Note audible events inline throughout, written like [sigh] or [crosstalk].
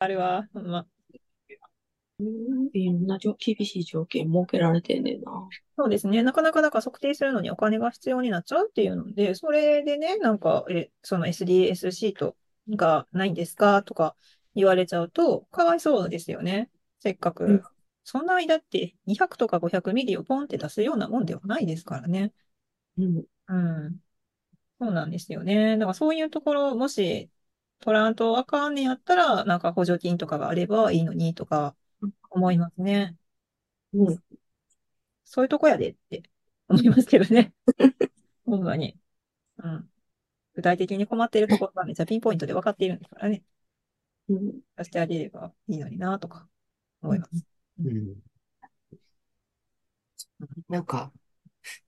あれは、ま、いろんな条厳しい条件設けられてんねんな。そうですね。なかなか、だから測定するのにお金が必要になっちゃうっていうので、それでね、なんか、え、その SDS シートがないんですかとか言われちゃうと、かわいそうですよね。せっかく。うんそんな間って200とか500ミリをポンって出すようなもんではないですからね。うん。うん。そうなんですよね。だからそういうところ、もし取らんとあかんねやったら、なんか補助金とかがあればいいのにとか思いますね。うん。そういうとこやでって思いますけどね。ほんまに。うん。具体的に困っているところがめっちゃピンポイントで分かっているんですからね。うん。出してあげればいいのになとか思います。うん。なんか、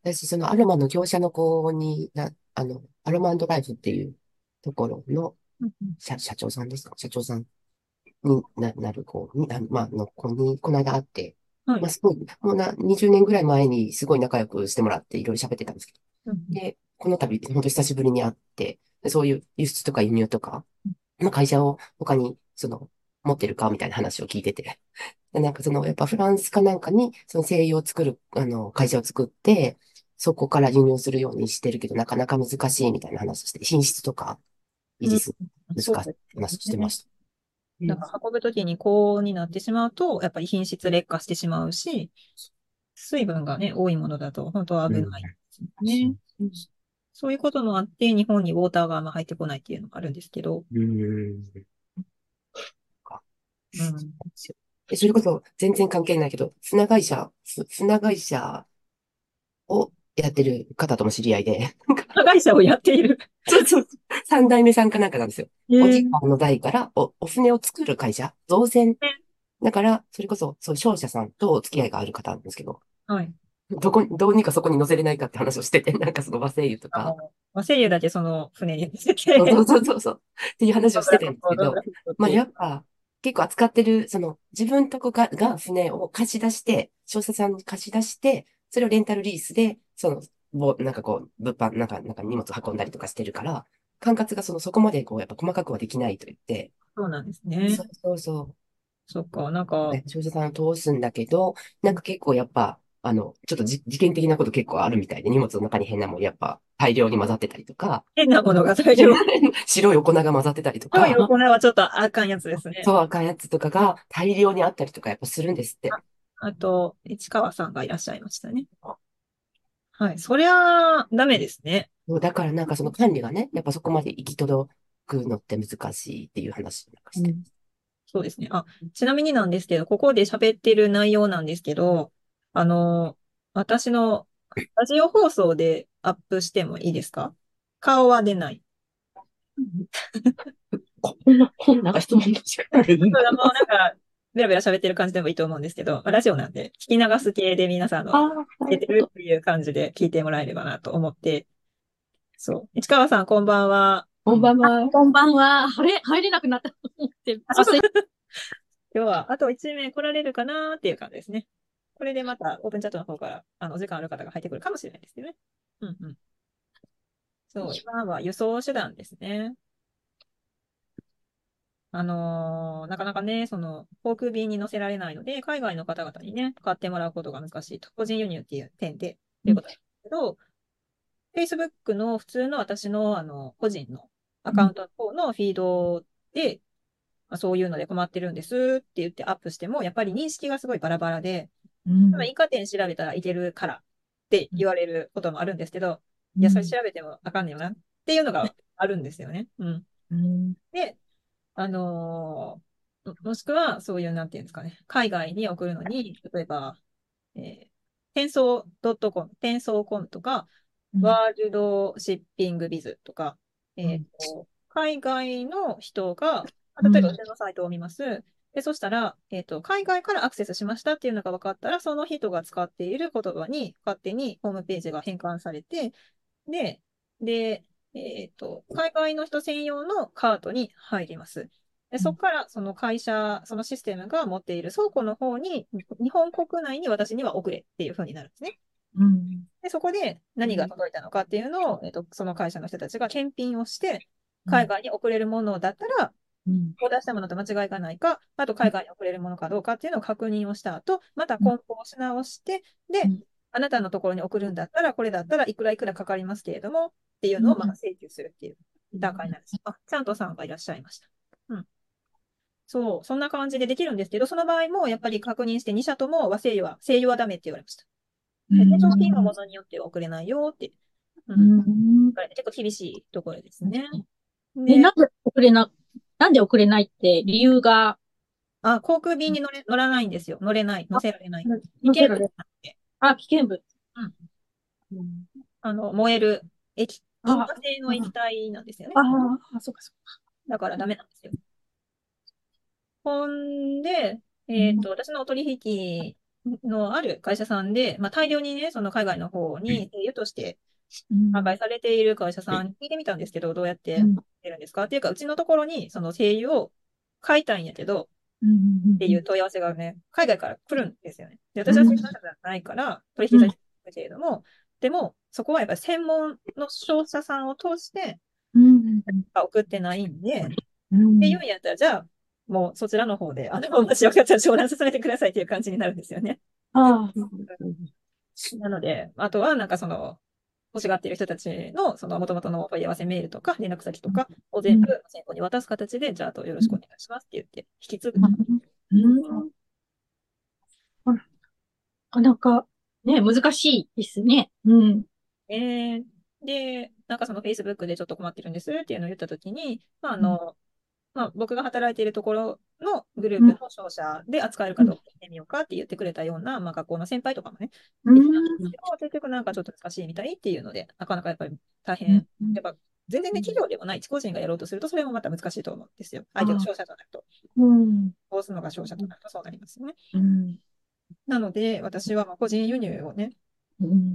私、そのアロマの業者の子にな、あの、アロマライフっていうところの社、社長さんですか？社長さんにな、なる子。に、あまあ、の子に、この間会って、はい。まあ、すごい、もうな、20年ぐらい前にすごい仲良くしてもらっていろいろ喋ってたんですけど、うんで、この度、本当久しぶりに会って、でそういう輸出とか輸入とか、まあ、会社を他に、その、持ってるかみたいな話を聞いてて、でなんかその、やっぱフランスかなんかに、その精油を作る、あの、会社を作って、そこから輸入するようにしてるけど、なかなか難しいみたいな話をして、品質とか維持する難しい話してました。なんか運ぶときに高温になってしまうと、やっぱり品質劣化してしまうし、水分がね、多いものだと本当は危ないですね。そういうこともあって、日本にウォーターがあんま入ってこないっていうのがあるんですけど、うん。うん。えそれこそ全然関係ないけど、船会社、ふ船会社をやってる方とも知り合いで、加害者をやっている。そうそう、三代目さんかなんかなんですよ。おじいえさんの代からお、お船を作る会社、造船。だから、それこそ、そう、商社さんとお付き合いがある方なんですけど、はい。どこに、どうにかそこに乗せれないかって話をしてて、[laughs] なんかその和製油とか、、まあ、セリュだけその船に乗せて、そうそうそうそう。っていう話をしてたんですけど、まあ、やっっぱ、結構扱ってる、その、自分とこが、が船を貸し出して、商社さんに貸し出して、それをレンタルリースで、その、ぼなんかこう、物販、なんか、なんか荷物運んだりとかしてるから、管轄がその、そこまでこう、やっぱ細かくはできないと言って、そうなんですね。そうそうそう。そっか、なんか、ね、商社さんを通すんだけど、なんか結構やっぱ、あの、ちょっとじ事件的なこと結構あるみたいで、荷物の中に変なもんやっぱ大量に混ざってたりとか、変なものが大丈夫。[laughs] 白いお粉が混ざってたりとか、白いお粉はちょっとあかんやつですね。そう赤いやつとかが大量にあったりとかやっぱするんですって。あと、市川さんがいらっしゃいましたね。はい。そりゃ、ダメですね。そうだからなんかその管理がね、やっぱそこまで行き届くのって難しいっていう話なんかして。そうですね。あ、ちなみになんですけど、ここで喋ってる内容なんですけど、あの、私のラジオ放送でアップしてもいいですか？顔は出ない。[laughs] こんな、こんな質問 [laughs] の仕方あるもうなんか、ベラベラ喋ってる感じでもいいと思うんですけど、ラジオなんで、聞き流す系で皆さんの、ああ、出てるっていう感じで聞いてもらえればなと思って、そう。市川さん、こんばんは。こんばんは。こんばんは。入れ、入れなくなったと思って。あそう今日は、あと1名来られるかなっていう感じですね。これでまた、オープンチャットの方から、あの、お時間ある方が入ってくるかもしれないですけどね。うんうん。そう、今は輸送手段ですね。あのーなかなかね、その、航空便に乗せられないので、海外の方々にね、買ってもらうことが難しいと。個人輸入っていう点で、ということですけど、Facebook の普通の私の、あの、個人のアカウントの方のフィードで、まあ、そういうので困ってるんですって言ってアップしても、やっぱり認識がすごいバラバラで、うんまあ、イカ店調べたらいけるからって言われることもあるんですけど、いや、それ調べてもあかんねよなっていうのがあるんですよね。うん。うんで、あのーももしくは、そういう、なんていうんですかね、海外に送るのに、例えば、えー、転送 .com、転送コムとか、ワールドシッピングビズとか、えっと、海外の人が、あ例えば、うちのサイトを見ます。で、そしたら、えっと、海外からアクセスしましたっていうのが分かったら、その人が使っている言葉に勝手にホームページが変換されて、で、で、えっと、海外の人専用のカートに入ります。で、そこからその会社、そのシステムが持っている倉庫の方に、日本国内に私には送れっていう風になるんですね。うんで、そこで何が届いたのかっていうのを、えっと、その会社の人たちが検品をして、海外に送れるものだったら、うん。オーダーしたものと間違いがないか、あと海外に送れるものかどうかっていうのを確認をした後、また梱包し直して、でうん、あなたのところに送るんだったら、これだったらいくらいくらかかりますけれども、っていうのをまあ請求するっていう段階になるんです。あ、ちゃんとさんがいらっしゃいました。うん。そう、そんな感じでできるんですけど、その場合もやっぱり確認して2社とも和製油は、製油はダメって言われました。で、化粧品はものによっては送れないよって。う。うんん。だから結構厳しいところですね。え、でなんで送れな、なんで送れないって理由が、あ、航空便に乗れ、乗らないんですよ。乗れない。乗せられない。危険物なんであ、危険物。うんあの、燃える液、あ引火性の液体なんですよね。ああ、そうかそうだからダメなんですよ。ほんで、えっと、私のお取引のある会社さんで、まあ、大量にね、その海外の方に、製油としてか。販売されている会社さんに聞いてみたんですけど、どうやってうん出るんですか？っていうか、うちのところに、その製油を買いたいんやけど、うんっていう問い合わせがね、海外から来るんですよね。で、私はそういう方じゃないから、取引先なんだけれども、でも、そこはやっぱり専門の商社さんを通してうん。送ってないんで、うんっていうんやったら、じゃあ、もうそちらの方で、あの、もしよかったら商談進めてくださいっていう感じになるんですよね。ああ、なので、あとはなんかその、欲しがっている人たちの、その元々のお問い合わせメールとか、連絡先とかを全部先方に渡す形で、じゃあ、あとよろしくお願いしますって言って、引き継ぐ。うん。あなかなか、ね、難しいですね。うん。えーで、なんかその Facebook でちょっと困ってるんですっていうのを言ったときに、まあ、あの、まあ、僕が働いているところのグループの商社で扱えるかどうか見てみようかって言ってくれたような、まあ、学校の先輩とかもね、うん言ってたんですけど、結局なんかちょっと難しいみたいっていうので、なかなかやっぱり大変。やっぱ全然ね、企業でもない一個人がやろうとすると、それもまた難しいと思うんですよ。相手の商社となると。うん。こうするのが商社となるとそうなりますよね。うん。なので、私はまあ個人輸入をね、うん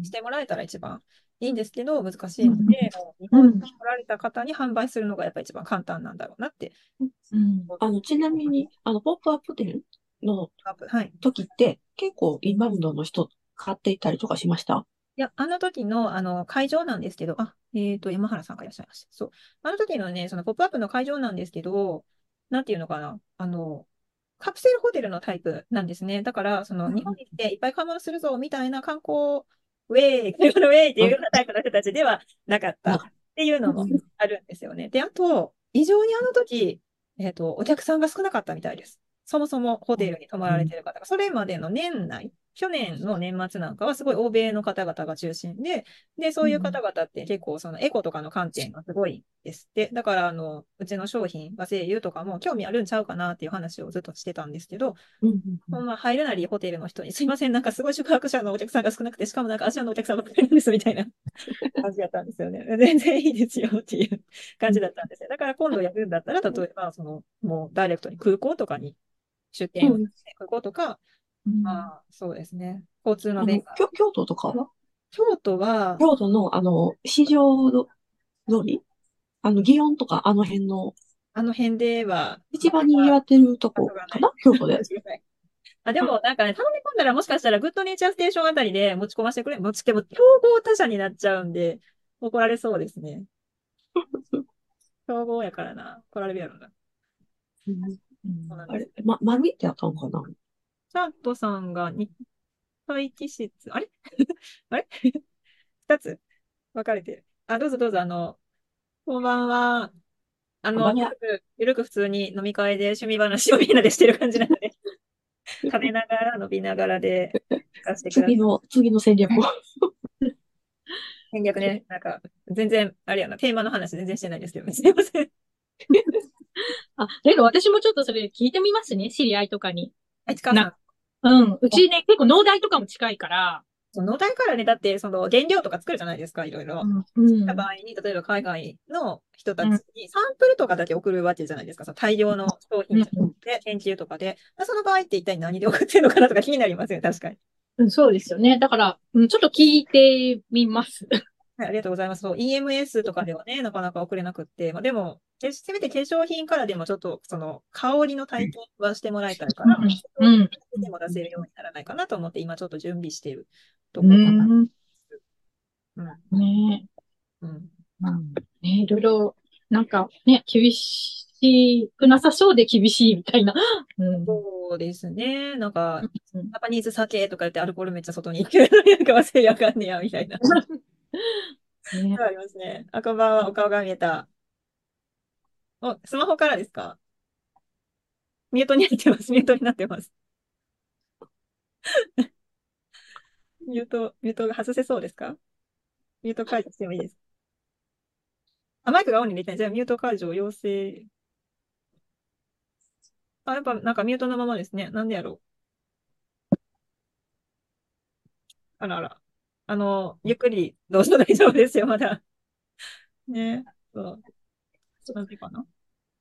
してもらえたら一番いいんですけど、難しいので、日本に来られた方に販売するのがやっぱり一番簡単なんだろうなって。うん。あの、ちなみに、あの、ポップアップ店のはい。時って、結構インバウンドの人買っていたりとかしました？いや、あの時の、あの、会場なんですけど、あ、えっと、山原さんがいらっしゃいました。そう。あの時のね、そのポップアップの会場なんですけど、なんていうのかな？あの、カプセルホテルのタイプなんですね。だから、その、日本に来ていっぱい買い物するぞ、みたいな観光、ウェイ、買い物ウェイっていうようなタイプの人たちではなかった。っていうのもあるんですよね。で、あと、異常にあの時、えっと、お客さんが少なかったみたいです。そもそもホテルに泊まられてる方が、それまでの年内、去年の年末なんかはすごい欧米の方々が中心で、で、そういう方々って結構そのエコとかの観点がすごいですって。だから、あの、うちの商品、和製油とかも興味あるんちゃうかなっていう話をずっとしてたんですけど、うんほんま入るなりホテルの人に、すいません、なんかすごい宿泊者のお客さんが少なくて、しかもなんかアジアのお客さんばっかりなんですみたいな [laughs] 感じだったんですよね。全然いいですよっていう感じだったんですよ。だから今度やるんだったら、例えば、その、もうダイレクトに空港とかに出店をして、空港とか、まあ、そうですね。交通あのの便が。京京都とかは？京都は、京都の、あの、市場通り？あの、祇園とかあの辺の、あの辺では、一番賑わってるとこかな？京都で？[laughs] あ、でも、なんかね、頼み込んだらもしかしたらグッドネイチャーステーションあたりで持ち込ませてくれ、持ち込む、競合他社になっちゃうんで、怒られそうですね。[laughs] 競合やからな。怒られるやろな。そうなんあれ、ま、マミってやったのかな？チャントさんが日体気質、あれ？[laughs] あれ？二つ？分かれてる。あ、どうぞどうぞ、あの、こんばんは。あの、ゆるく、ゆるく普通に飲み会で趣味話をみんなでしてる感じなので、[laughs] 食べながら飲みながらで、聞かせてください。次。の、次の戦略を。戦略ね、なんか、全然、あれやな、テーマの話全然してないですけど、すいません。[laughs] あ、だけど私もちょっとそれ聞いてみますね、知り合いとかに。あ、市川さん。うん。うちね、結構農大とかも近いから。その農大からね、だって、その原料とか作るじゃないですか、いろいろ。うん。た場合に、例えば海外の人たちにサンプルとかだけ送るわけじゃないですか。その大量の商品で研究とかで。その場合って一体何で送ってるのかなとか気になりますよね、確かに。うん、そうですよね。だから、うん、ちょっと聞いてみます。はい、ありがとうございます。そう、EMS とかではね、[laughs] なかなか送れなくって。まあ、でも、けせめて化粧品からでもちょっと、その、香りの体験はしてもらいたいから、うん。でも出せるようにならないかなと思って、今ちょっと準備しているとうころかな。ん。うん。ねうん。うん。ねいろいろ、なんかね、厳ししくなさそうで厳しいみたいな。[laughs] うん。そうですね。なんか、うんジャパニーズ酒とか言ってアルコールめっちゃ外に行ってるのになんか忘れやがんねや、みたいな。[laughs] ねありますね。あ、こんばんは。お顔が見えた。お、スマホからですか？ミュートになってます。ミュートになってます。[laughs] ミュート、ミュートが外せそうですか？ミュート解除してもいいです。あ、マイクがオンに入れてない。じゃあミュート解除を要請。あ、やっぱなんかミュートのままですね。なんでやろう。あらあら。あの、ゆっくりどうぞ大丈夫ですよ、まだ。[laughs] ね。そう。なんでかな？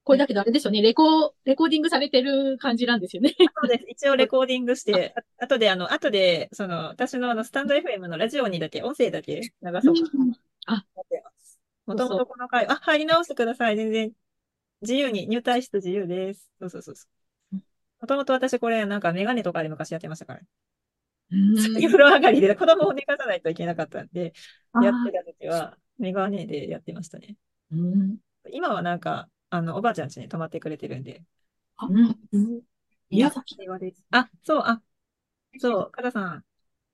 これだけどあれですよね。レコ、レコーディングされてる感じなんですよね。[laughs] そうです。一応レコーディングして、[laughs] あ後で、あの、後で、その、私のあの、スタンド FM のラジオにだけ、音声だけ流そうかなとあ思ってます。もともとこの回、あ、入り直してください。全然、自由に、入退室自由です。そうそうそうそう。もともと私これ、なんかメガネとかで昔やってましたから。うん風呂上がりで子供を寝かさないといけなかったんで、やってた時は、メガネでやってましたね。うん今はなんか、あの、おばあちゃん家に泊まってくれてるんで、うん宮崎。平和です。あ、そう、あ、そう、かたさん。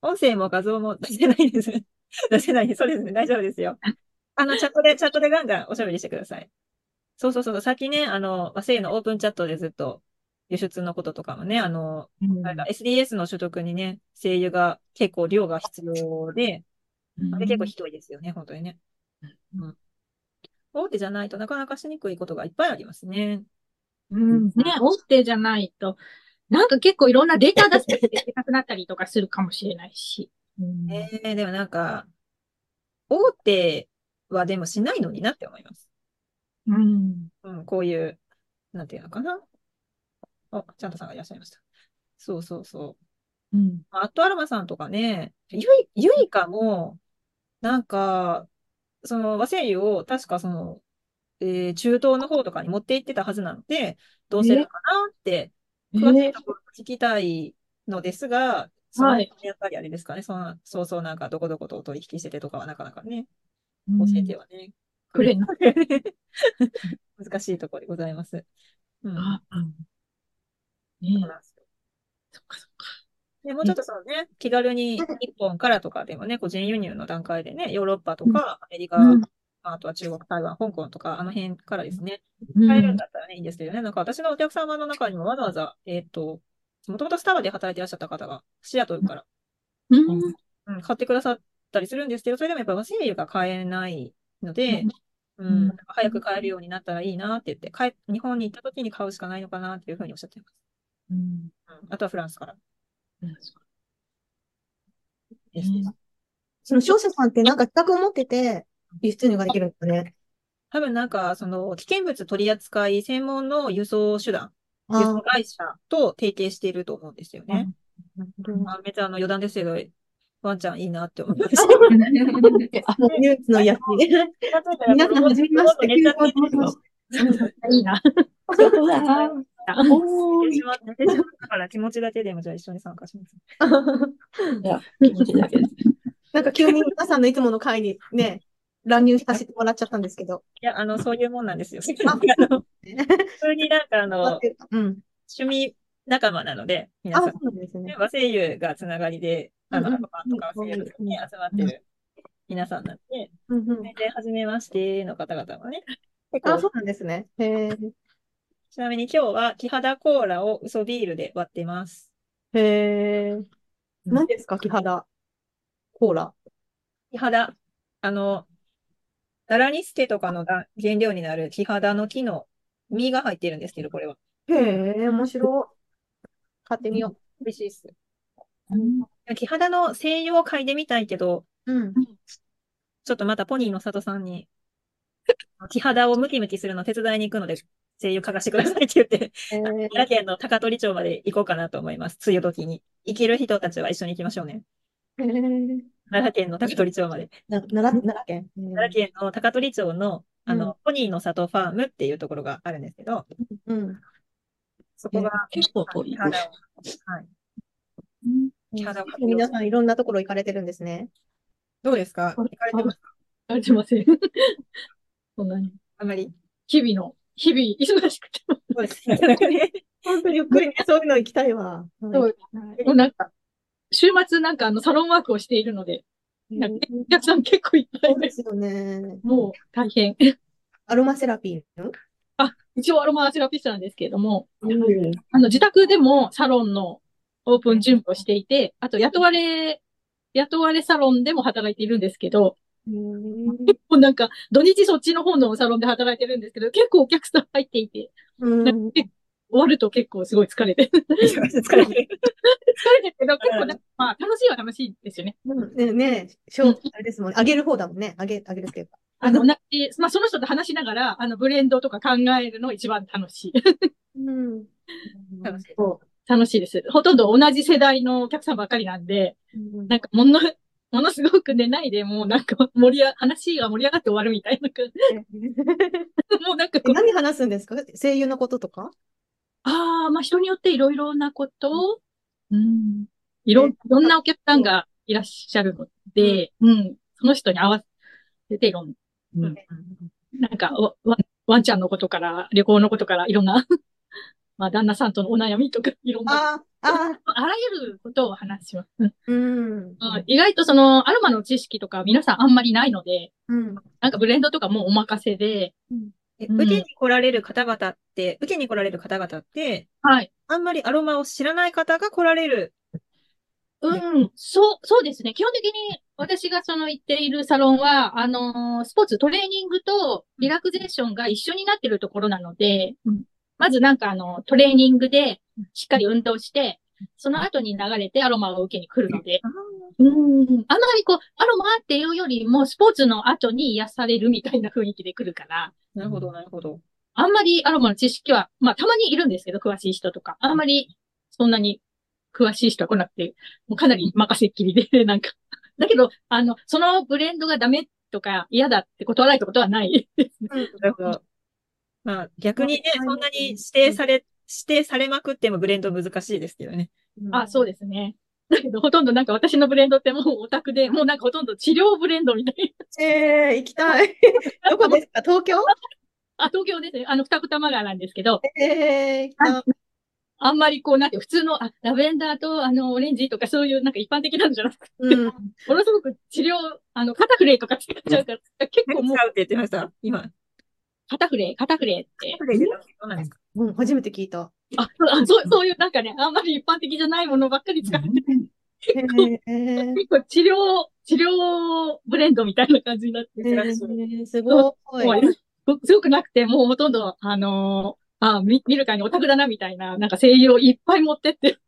音声も画像も出せないです。[laughs] 出せない。そうですね。大丈夫ですよ。あの、チャットで、チャットでガンガンおしゃべりしてください。そうそうそう。さっきね、あの、和製のオープンチャットでずっと輸出のこととかもね、あの、なんか SDS の取得にね、声優が結構量が必要で、あれ結構ひどいですよね、本当にね。うん。大手じゃないとなかなかしにくいことがいっぱいありますね。うんね、大手じゃないと、なんか結構いろんなデータ出してでかくなったりとかするかもしれないし。うんえー、でもなんか、大手はでもしないのになって思います。うん。うん、こういう、なんていうのかな。あ、ちゃんとさんがいらっしゃいました。そうそうそう。うん。アットアロマさんとかね、ゆい、ゆいかも、なんか、その和製油を確かその、えー中東の方とかに持って行ってたはずなので、どうするかなって、詳しいところ聞きたいのですが、そのはいやっぱりあれですかね、その、そうそうなんかどこどことお取引しててとかはなかなかね、うん教えてはね。くれんの [laughs] 難しいところでございます。うん。あ、うん。そっかそっか。で、もうちょっとそのね、気軽に日本からとかでもね、個人輸入の段階でね、ヨーロッパとかアメリカ、うん。あとは中国、台湾、香港とか、あの辺からですね、うん。買えるんだったらね、いいんですけどね、なんか私のお客様の中にもわざわざ、えっと、もともとスタバで働いていらっしゃった方が、シアトルから、うん。うん、買ってくださったりするんですけど、それでもやっぱ和製油が買えないので、ううん。ん、なんか早く買えるようになったらいいなって言って、帰日本に行った時に買うしかないのかなっていうふうにおっしゃってます。うん。うん、あとはフランスからうんそっかです。ねその商社さんってなんか企画を持ってて、輸出入ができるんですかね。多分なんか、その、危険物取り扱い専門の輸送手段、輸あ送会社と提携していると思うんですよね。あめっちゃあの余談ですけど、ワンちゃんいいなって思いました。[laughs] あのニュースのやつ。皆さん、はじめまして [laughs] [laughs] いいな。そうだ。おーい。寝てしま寝てしまったから気持ちだけでもじゃあ一緒に参加します。いや、気持ちだけです。なんか急に皆さんのいつもの会にね、乱入させてもらっちゃったんですけど。いや、あの、そういうもんなんですよ。[laughs] ああの普通になんかあの、うん。趣味仲間なので、皆あ、さ。そうんなんですね。ね和声優がつながりで、あの、アロマとか和声優に集まってる皆さんなんで、うんうん全然初めましての方々もね、結あ、構そうなんですね。へえ。ちなみに今日は木肌コーラを嘘ビールで割ってます。へえ。何ですか、木肌。コーラ？木肌、あの、ダラニスケとかのが原料になる木肌の木の実が入ってるんですけど、これは。へえ、面白い。買ってみよ美味しいです。木肌の西洋を嗅いでみたいけど、う。うん。ちょっとまたポニーの里さんに、木肌をムキムキするの手伝いに行くので、声優嗅がしてくださいって言って。奈良県の高取町まで行こうかなと思います。梅雨時に。行ける人たちは一緒に行きましょうね。奈良県の高取町まで。な奈良、奈良県？奈良県の高取町の、あうの、ポニーの里ファームっていうところがあるんですけど、うん。そこが、結構遠いはい。皆さんいろんなところ行かれてるんですね。どうですか？行かれてますか？あれてません。そんなに。あまり。日々の日々忙しくても。そうですね。[laughs] 本当にゆっくりね、そういうの行きたいわ。そうもうなんか、週末なんかあのサロンワークをしているので、なんかお客さん結構いっぱいで、そうですよね。もう大変。アロマセラピーの？あ、一応アロマセラピストなんですけれども、うんあの自宅でもサロンのオープン準備をしていて、あと雇われ、雇われサロンでも働いているんですけど、うん結構なんか土日そっちの方のサロンで働いてるんですけど、結構お客さん入っていて、終わると結構すごい疲れて。疲れて疲れてる。るけど、結構なんかまあ楽しいは楽しいですよね。うんねねしょうあれですもんね。あげる方だもんね。あげ、あげるっていうか。あの、なでまあその人と話しながら、あのブレンドとか考えるの一番楽しい。うん。楽しい楽しいです。ほとんど同じ世代のお客さんばっかりなんで、なんかもの、ものすごく寝ないで、もうなんか盛りあ、話が盛り上がって終わるみたいな感じ。[laughs] もうなんか何話すんですか？声優のこととか？ああ、まあ人によっていろいろなこと。を、うん、いろ、いろんなお客さんがいらっしゃるので、うん、その人に合わせていろん、うん、なんかワ、ワワンちゃんのことから、旅行のことから、いろんな、[laughs] まあ旦那さんとのお悩みとか、いろんな、ああ、あらゆることを話します。うんうん。うん意外とそのアロマの知識とか皆さんあんまりないので、うん。なんかブレンドとかもうお任せで、うんえ受けに来られる方々って、受けに来られる方々って、はい。あんまりアロマを知らない方が来られる。うん、そう、そうですね。基本的に私がその行っているサロンは、あのースポーツ、トレーニングとリラクゼーションが一緒になってるところなので、まずなんかあの、トレーニングでしっかり運動して、その後に流れてアロマを受けに来るので、うん、あんまりこう、アロマっていうよりもスポーツの後に癒されるみたいな雰囲気で来るから、なるほど、なるほど。あんまりアロマの知識は、まあたまにいるんですけど、詳しい人とか。あんまりそんなに詳しい人は来なくて、もうかなり任せっきりで、[laughs] なんか。だけど、あの、そのブレンドがダメとか嫌だって断られたことはないですね。なるほど。まあ、逆にね、そんなに指定され、指定されまくってもブレンド難しいですけどね。あ、そうですね。だけど、ほとんどなんか私のブレンドってもうオタクで、もうなんかほとんど治療ブレンドみたいな。ええ行きたい。[laughs] どこですか？東京？あ、東京ですね。あの、二子玉川なんですけど、ええ行きたい。あんまりこう、なんて普通の、あ、ラベンダーとあの、オレンジとかそういうなんか一般的なのじゃなくて、うん。ものすごく治療、あの、肩フレとか使っちゃうから、結構もう何使うって言ってました？今。肩フレ、肩フレって。プレイでどうなんですか？うん、初めて聞いた。あ、そうあそう、そういうなんかね、あんまり一般的じゃないものばっかり使ってて、ええ結構治療、治療ブレンドみたいな感じになってえて、えすごい。すごくなくて、もうほとんど、あのーあ見、見るからにオタクだなみたいな、なんか声優をいっぱい持ってって、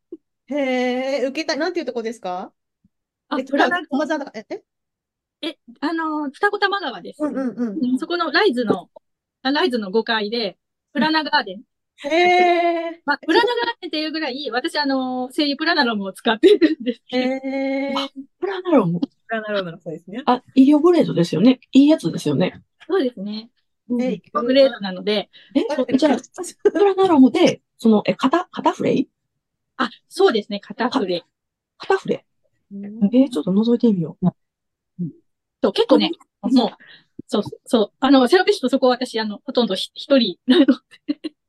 へえ、受けたい。なんていうとこですか？あ、え、プラナ、駒沢だえ、え？え、あのー二子玉川です。うんうんうん。うんそこのライズの、あライズの5階で、プラナガーデン。へえ、まあ、プラナガーデンっていうぐらい、私、あのー声優プラナロムを使っているんですけど、へえ、プラナロム？プラナロームのそうですね。あ、医療ブレードですよね。いいやつですよね。そうですね。え、グレードなので、え、じゃあ、プラナロムで、その、え、肩、肩フレイ？あ、そうですね、肩フレ。肩フレえ、ちょっと覗いてみよう。そう、結構ね、もう、そう、そう、あの、セラピストそこ私、あの、ほとんどひ一人なの。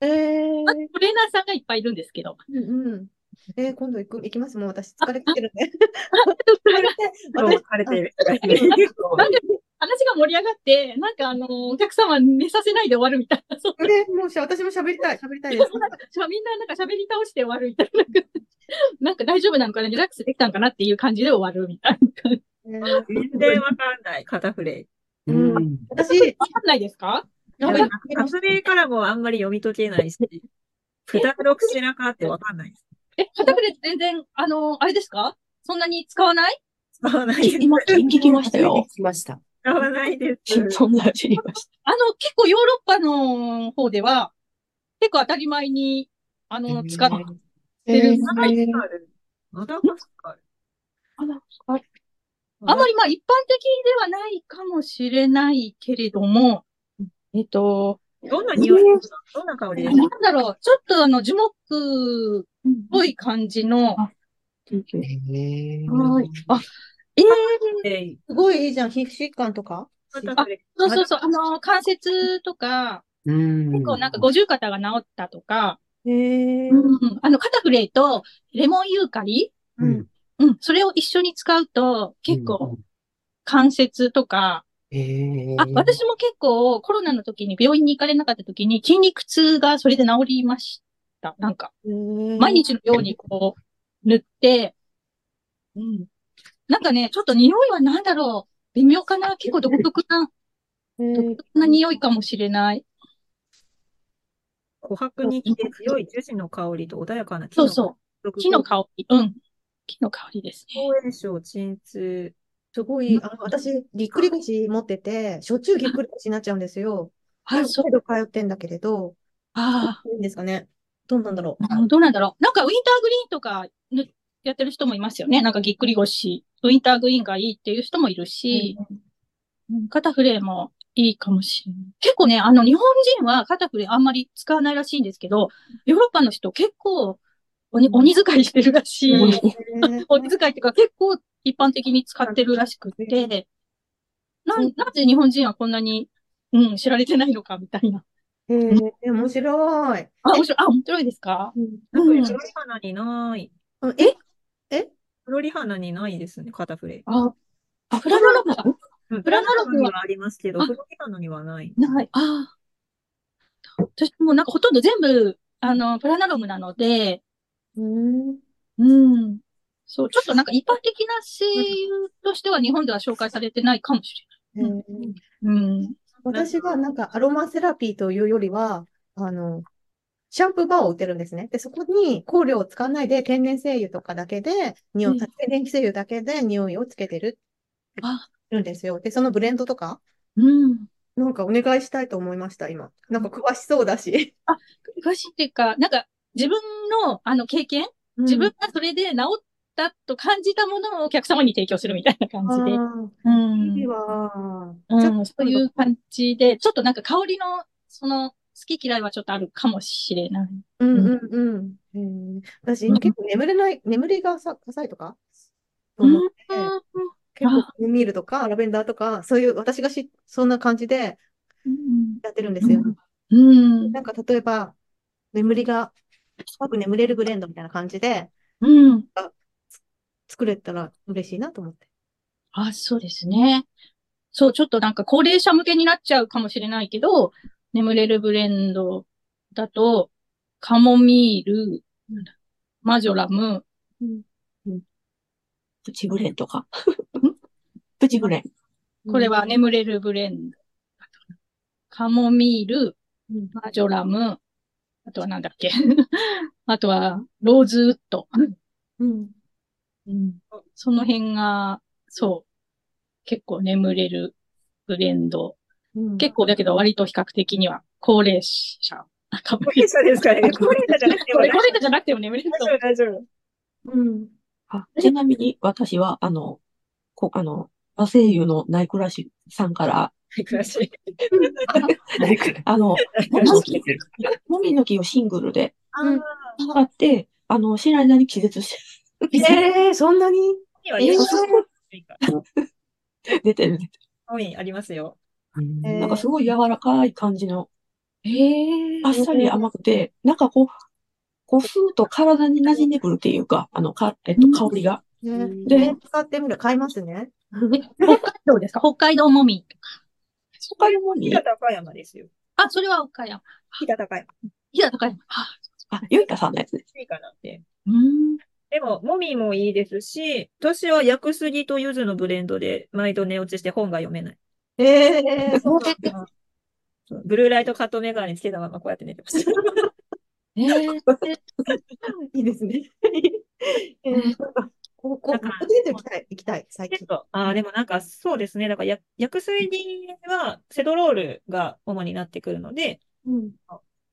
ええ、あトレーナーさんがいっぱいいるんですけど。うんうん。えー、今度行く、行きます。もう私疲れてるね。今日私、晴れている。なんか、話が盛り上がって、なんかあの、お客様寝させないで終わるみたいな、そう。ね、もうし私も喋りたい、喋りたいです。なんかみんななんか喋り倒して終わるみたいな。なんか大丈夫なのかなリラックスできたのかなっていう感じで終わるみたいな全然わかんない。肩フレイ。うん私、わかんないですか？なんか、肩フレイからもあんまり読み解けないし、プタロクシラカってわかんないです。え、片フレって全然、あの、あれですか？そんなに使わない？使わないです。今、聞きましたよ。聞きました。使わないです。そんな知りました。あの、結構ヨーロッパの方では、結構当たり前に、あの、使ってえーマダガスカル。マダガスカル。あら、ああまりまあ一般的ではないかもしれないけれども、えっと、どんな匂い？ですかどんな香りですなんかだろう、ちょっとあの樹木っぽい感じの、へーはいあ、えーえいすごいいいじゃん。皮膚疾患とか？そうそうそう、あの関節とか、うん。結構なんか五十肩が治ったとか、へえ。うん、あの、カタフレイとレモンユーカリうん。うん、それを一緒に使うと、結構関節とか、うん。へえ。あ、私も結構コロナの時に病院に行かれなかった時に筋肉痛がそれで治りました。なんか、毎毎日のようにこう、塗って、うん。なんかね、ちょっと匂いは何だろう。微妙かな結構独特な、独特な匂いかもしれない。琥珀に来て強い樹脂の香りと穏やかな木のそうそう。木の香り。うん。木の香りですね。応援症、鎮痛。すごい、あの、私、ぎっくり腰持ってて、しょっちゅうぎっくり腰になっちゃうんですよ。あ、そう。通ってんだけれど、あいいんですかね？どうなんだろう？あ、どうなんだろう？なんかウィンターグリーンとかぬやってる人もいますよね。なんかぎっくり腰。ウィンターグリーンがいいっていう人もいるし、うん、肩フレーもいいかもしれない。結構ね、あの、日本人は肩フレーあんまり使わないらしいんですけど、ヨーロッパの人結構鬼、鬼使いしてるらしい。へ鬼使いっていうか結構一般的に使ってるらしくて、な、なぜ日本人はこんなに、うん、知られてないのかみたいな。え、へえ、面白い。あ、面白い、あ、面白いですか？なんか、うんフロリ花にない。うんえ？フロリ花にないですね、肩フレ。あ、あ、フラノロマうんプラナログはにはありますけど、あフロリ花にはない。ない。ああ。私もなんかほとんど全部、あの、プラナロムなので、うん。うん。そう、ちょっとなんか一般的な声優としては日本では紹介されてないかもしれない。うん。私はなんかアロマセラピーというよりは、あの、シャンプーバーを売ってるんですね。で、そこに香料を使わないで天然精油とかだけで、匂い、うん天然精油だけで匂いをつけてる、あ、るんですよ。で、そのブレンドとか、うん。なんかお願いしたいと思いました、今。なんか詳しそうだし。詳しいっていうか、なんか自分のあの経験、自分がそれで治ったと感じたものをお客様に提供するみたいな感じで。あうあ、いい。うん、そういう感じで、ちょっとなんか香りの、その、好き嫌いはちょっとあるかもしれない。うんうんうん。へえ私、今結構眠れない、眠りがさ浅いとか？と思って、結構ミールとかラベンダーとか、そういう私がし、そんな感じでうん。やってるんですよ。うん。なんか例えば、眠りが深く眠れるブレンドみたいな感じでうん。作れたら嬉しいなと思って。あ、そうですね。そう、ちょっとなんか高齢者向けになっちゃうかもしれないけど、眠れるブレンドだと、カモミール、マジョラム、プチブレンとか。プチブレン。これは眠れるブレンド。カモミール、うんマジョラム、あとはなんだっけ？[laughs] あとは、ローズウッド。うん。うん、その辺が、そう、結構眠れるブレンド。うん結構だけど割と比較的には高齢者。高齢者ですかね。[laughs] 高齢者じゃなくても高齢者じゃなくても眠れると。大丈夫、大丈夫。うん。あ、ちなみに私は、あの、こ、あの、和声優のナイクラシさんから、詳しい。何これあの、もみの木をシングルでうん使って、あの、知らない間に気絶しええそんなに？出てる。多いありますよ。なんかすごい柔らかい感じの、ええあっさり甘くて、なんかこう、こう、ふーっと体に馴染んでくるっていうか、あの、か、えっと、香りが。ねで使ってみる。買いますね。北海道ですか？北海道もみ。他のもみ飛騨、高山ですよ。あ、それは岡山。飛騨高山。飛騨高山。あ、あ、ゆいかさんのやつです。いいかなって。うん。でも、もみもいいですし、私は薬杉と柚子のブレンドで毎度寝落ちして本が読めない。ええそうなブルーライトカットメガネつけたままこうやって寝てました。ええ [laughs] いいですね。えー、ここ、なんかデート行きたい、行きたい、最近。ああ、でもなんかそうですね。だからや薬水はセドロールが主になってくるので、うん。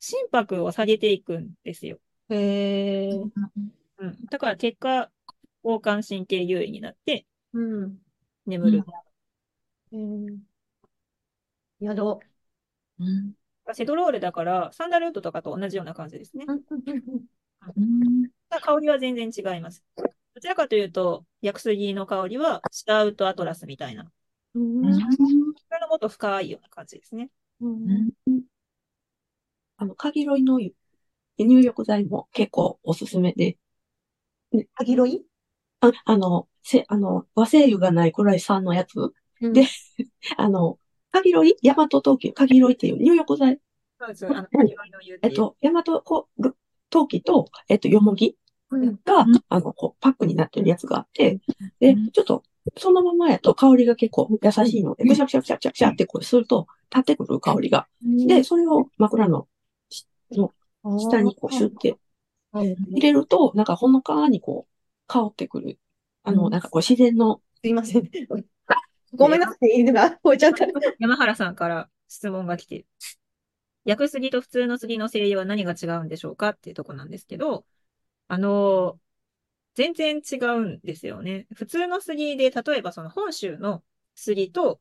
心拍を下げていくんですよ。へえ。うん。だから結果、交感神経優位になってうん。眠る。うん。やろうん。セドロールだから、サンダルウッドとかと同じような感じですね。う。うん香りは全然違います。どちらかというと、薬杉の香りは、シタウトアトラスみたいな、うん。うんそれのもっと深いような感じですね。うん。あの、かぎろいの入浴剤も結構おすすめで、かぎろいあ、あの、せ、あの、和製油がないくらい酸のやつ。うんで [laughs] あの、かぎろい大和陶器、かぎろいっていう入浴剤。そうです。あの、かぎろいの湯えっと、大和こる陶器と、えっと、よもぎうん。が、あの、こう、パックになってるやつがあって、で、ちょっと、そのままやと香りが結構優しいの。で、ぐしゃぐしゃぐしゃぐしゃぐしゃってこうすると、立ってくる香りが。で、それを枕の下にこうシュッて入れると、なんかほのかにこう、香ってくる。あの、なんかこう自然の、すいません。[laughs] ごめんなさい、犬が吠えちゃった。山原さんから質問が来て。薬杉と普通の杉の精油は何が違うんでしょうかっていうとこなんですけど、あの全然違うんですよね。普通の杉で、例えばその本州の杉と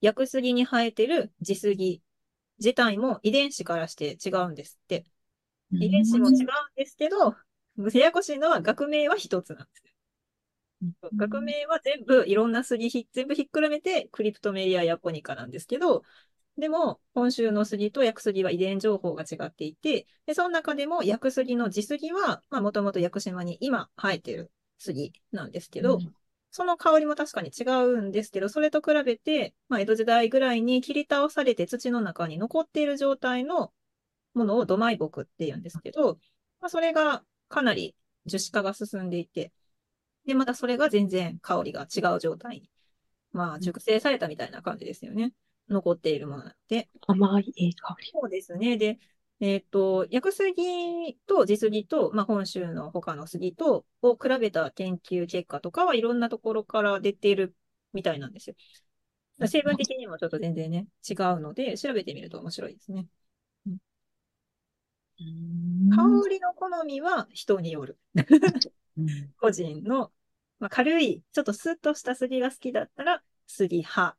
薬杉に生えてる地杉自体も遺伝子からして違うんですって。遺伝子も違うんですけど、ややこしいのは学名は一つなんですよ。学名は全部いろんな杉ひ、全部ひっくるめてクリプトメリア・ヤポニカなんですけど、でも、本州の杉と薬杉は遺伝情報が違っていて、で、その中でも薬杉の地杉は、まあ、もともと屋久島に今生えてる杉なんですけど、その香りも確かに違うんですけど、それと比べて、まあ、江戸時代ぐらいに切り倒されて土の中に残っている状態のものを土埋木って言うんですけど、まあ、それがかなり樹脂化が進んでいて、で、またそれが全然香りが違う状態に、まあ、熟成されたみたいな感じですよね。残っているものなので。甘いええ香り。そうですね。で、えっ、と、薬杉と地杉と、まあ、本州の他の杉とを比べた研究結果とかはいろんなところから出ているみたいなんですよ。成分的にもちょっと全然ね、違うので、調べてみると面白いですね。香りの好みは人による。[laughs] 個人の、まあ、軽い、ちょっとスッとした杉が好きだったら、杉葉とか、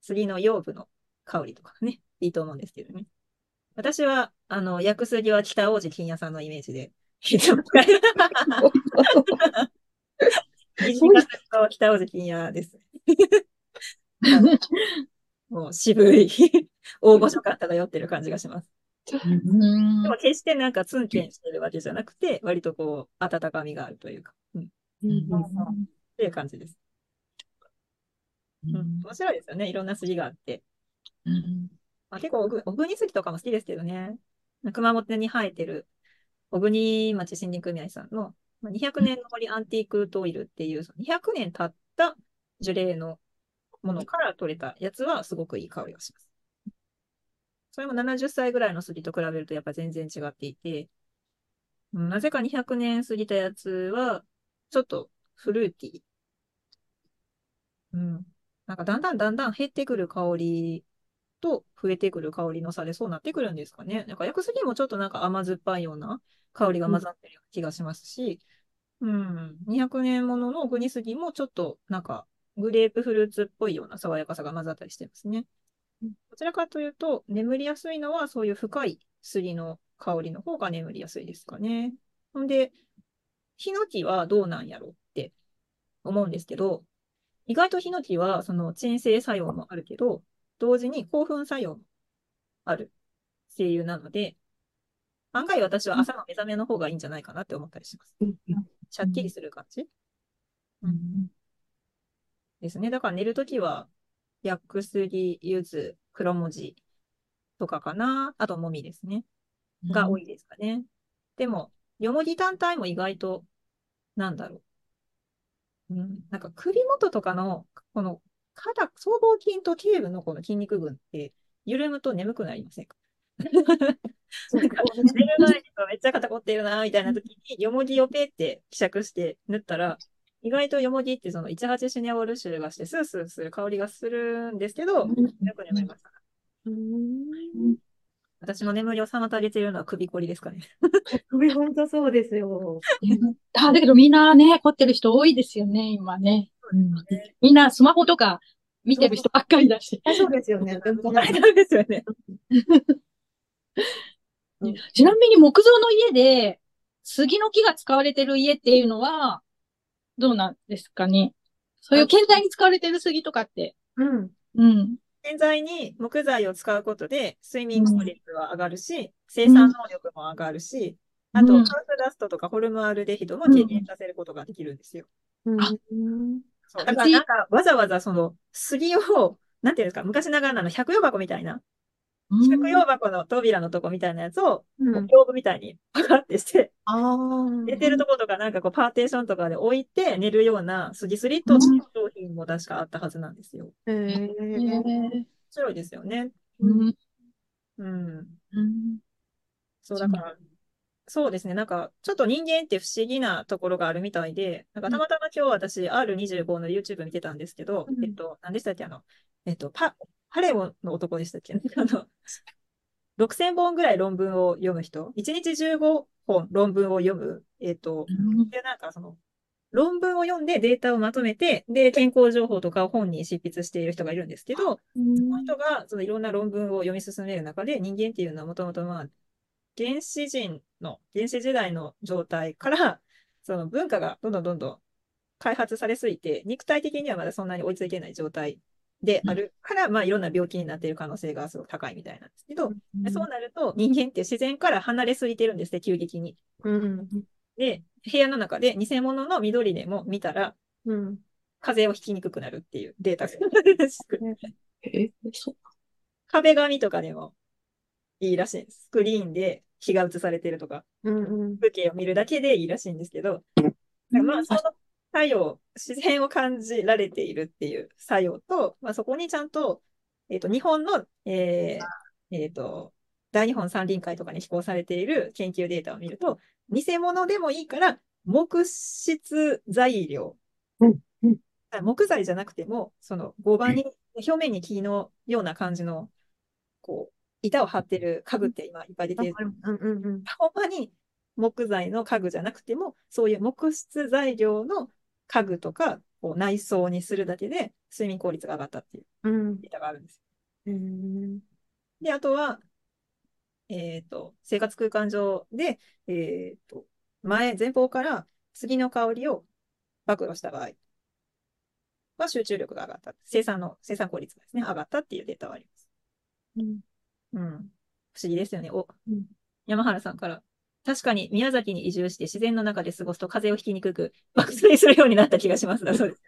杉の葉部の香りとかね、いいと思うんですけどね。私は、あの、薬杉は北王子金屋さんのイメージで、いつも使北王子金屋です。[laughs] もう渋い、大御所感漂ってる感じがします。うんでも決してなんかツンケンしてるわけじゃなくて、割とこう、温かみがあるというか、うん、っていう感じです。うん、面白いですよね。いろんな杉があって。まあ、結構小国、小国杉とかも好きですけどね。熊本に生えてる小国町森林組合さんのまあ200年の森アンティークトイルっていう、その200年経った樹齢のものから取れたやつはすごくいい香りがします。それも70歳ぐらいの杉と比べるとやっぱ全然違っていて、うんなぜか200年過ぎたやつは、ちょっとフルーティー。うん。なんかだんだんだんだん減ってくる香りと増えてくる香りの差でそうなってくるんですかね。なんか薬杉もちょっとなんか甘酸っぱいような香りが混ざってるような気がしますし、うん。200年ものの国杉もちょっとなんかグレープフルーツっぽいような爽やかさが混ざったりしてますね。どちらかというと、眠りやすいのはそういう深い杉の香りの方が眠りやすいですかね。ほんで、ヒノキはどうなんやろって思うんですけど、意外とヒノキはその鎮静作用もあるけど、同時に興奮作用もある精油なので、案外私は朝の目覚めの方がいいんじゃないかなって思ったりします。シャッキリする感じ、うん、ですね。だから寝るときは、薬杉、柚子、黒文字とかかな。あと、もみですね。が多いですかね。でも、よもぎ単体も意外と、なんだろう。うん、なんか首元とかの、この肩、僧帽筋と頸部のこの筋肉群って、緩むと眠くなりませんか？なんか寝る前にめっちゃ肩凝ってるな、みたいな時に、よもぎをペって希釈して塗ったら、意外とよもぎってその18シニャオル臭がして、スースーする香りがするんですけど、よく眠りました。私の眠りを妨げているのは首こりですかね。首本当そうですよ。[laughs] あ、だけどみんなね、凝ってる人多いですよね、今ね。うんみんなスマホとか見てる人ばっかりだし。あそうですよね。本当大丈夫ですよね。ちなみに木造の家で杉の木が使われてる家っていうのは、どうなんですかね。そういう建材に使われてる杉とかって。うん。うん。建材に木材を使うことで睡眠効率は上がるし、生産能力も上がるし、あと、うん。ハウスダストとかホルムアルデヒドも軽減させることができるんですよ。そう。だからなんか、わざわざその、杉を、なんていうんですか、昔ながらの百葉箱みたいな、百葉箱の扉のとこみたいなやつを、うんこう屏風みたいにパカってして。寝てるとことかなんかこうパーテーションとかで置いて寝るような杉スリットっていう商品も確かあったはずなんですよ。へへえ。ー面白いですよね。うんうん。うんそうだから、そうですね。なんか、ちょっと人間って不思議なところがあるみたいで、なんかたまたま今日私 R25 の YouTube 見てたんですけど、うんえっと、何でしたっけ？あの、えっと、パ、パレオの男でしたっけ？[laughs] あの、6000本ぐらい論文を読む人 ?1 日15本論文を読む、えっと、で、なんかその、論文を読んでデータをまとめて、で、健康情報とかを本に執筆している人がいるんですけど、その人がそのいろんな論文を読み進める中で、人間っていうのはもともとまあ、原始人の、原始時代の状態から、その文化がどんどんどんどん開発されすぎて、肉体的にはまだそんなに追いついてない状態であるから、まあいろんな病気になっている可能性がすごく高いみたいなんですけど、でそうなると人間って自然から離れすぎてるんですね、急激に。うん。で、部屋の中で偽物の緑でも見たら、うん。風邪をひきにくくなるっていうデータがあるらしくえ、そう。壁紙とかでもいいらしいんです。スクリーンで日が映されてるとか、うん。うん。風景を見るだけでいいらしいんですけど、まあ、その作用、自然を感じられているっていう作用と、まあ、そこにちゃんと、えっ、と、日本の、えーえっ、と、大日本山林会とかに寄稿されている研究データを見ると、偽物でもいいから、木質材料、うんうんあ木材じゃなくても、その合板に、表面に木のような感じの、こう、板を張ってる家具って今いっぱい出てる。うん。うん。うん。ほんまに木材の家具じゃなくても、そういう木質材料の家具とか、こう内装にするだけで睡眠効率が上がったっていううん。データがあるんです。うん。で、あとは、えっと、生活空間上で、えっと、前、前方から次の香りを暴露した場合は集中力が上がった。生産の、生産効率がですね、上がったっていうデータはあります。うん。うん。不思議ですよね。お、うん山原さんから。確かに宮崎に移住して自然の中で過ごすと風邪をひきにくく、爆睡するようになった気がします。だそうです。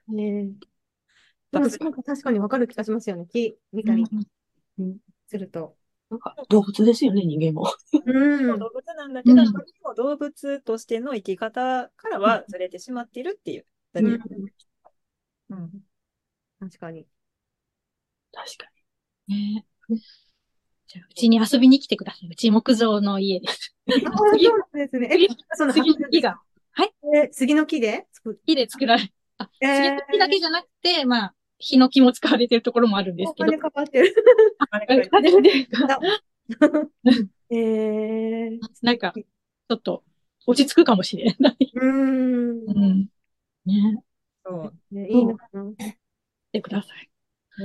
なんか確かにわかる気がしますよね。木見たりすると。なんか動物ですよね、人間も。うん。動物なんだけど、うんも動物としての生き方からはずれてしまっているっていう。うん。確かに。確かねじゃあうちに遊びに来てください。うち木造の家です。ああ、そうですね。え、その杉の木が、え杉の木で？木で作られ、あ、えー杉の木だけじゃなくて、まあ、ヒノキも使われてるところもあるんですけどお金。かかってる。[laughs] あれあででえー、[laughs] なんか、ちょっと落ち着くかもしれない。うーん。うん。ね。そう。ねいいな。してください。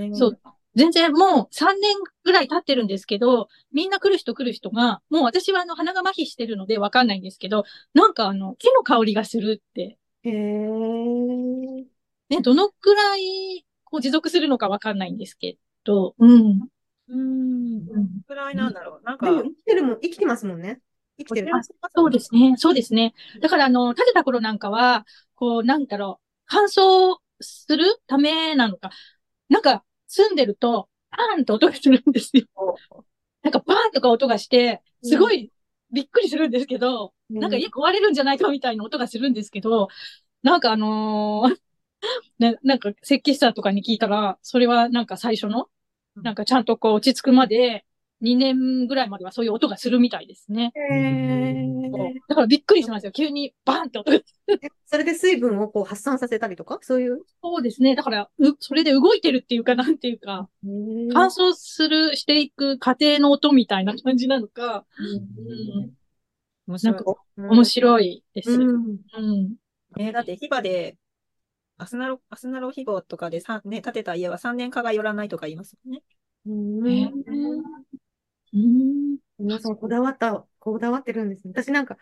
ねそう。全然もう3年ぐらい経ってるんですけど、みんな来る人来る人が、もう私はあの鼻が麻痺してるのでわかんないんですけど、なんかあの木の香りがするって、へー。ね、どのくらいこう持続するのかわかんないんですけど、うん。うん。どのくらいなんだろう。なんか、でも生きてるもん、生きてますもんね。生きてる。そうですね。そうですね。だからあの、建てた頃なんかは、こう、なんだろう、乾燥するためなのか、なんか住んでると、パーンと音がするんですよ。なんかバーンとか音がして、すごいびっくりするんですけど、なんか家壊れるんじゃないかみたいな音がするんですけど、なんかあのー [laughs] ね、なんか設計士さんとかに聞いたら、それはなんか最初の、なんかちゃんとこう落ち着くまで、2年ぐらいまではそういう音がするみたいですね。へだからびっくりしますよ。急にバーンって音が。えそれで水分をこう発散させたりとか？そういう？そうですね。だから、う、それで動いてるっていうか、なんていうか、乾燥する、していく過程の音みたいな感じなのか、うん、面白いなんか面白いです。ううん。ん。えーだって、ヒバで、アスナロ、アスナロヒボとかでさ、ね、建てた家は3年化が寄らないとか言いますよね。うんへーうん。皆さんこだわった、こだわってるんですね。私なんか、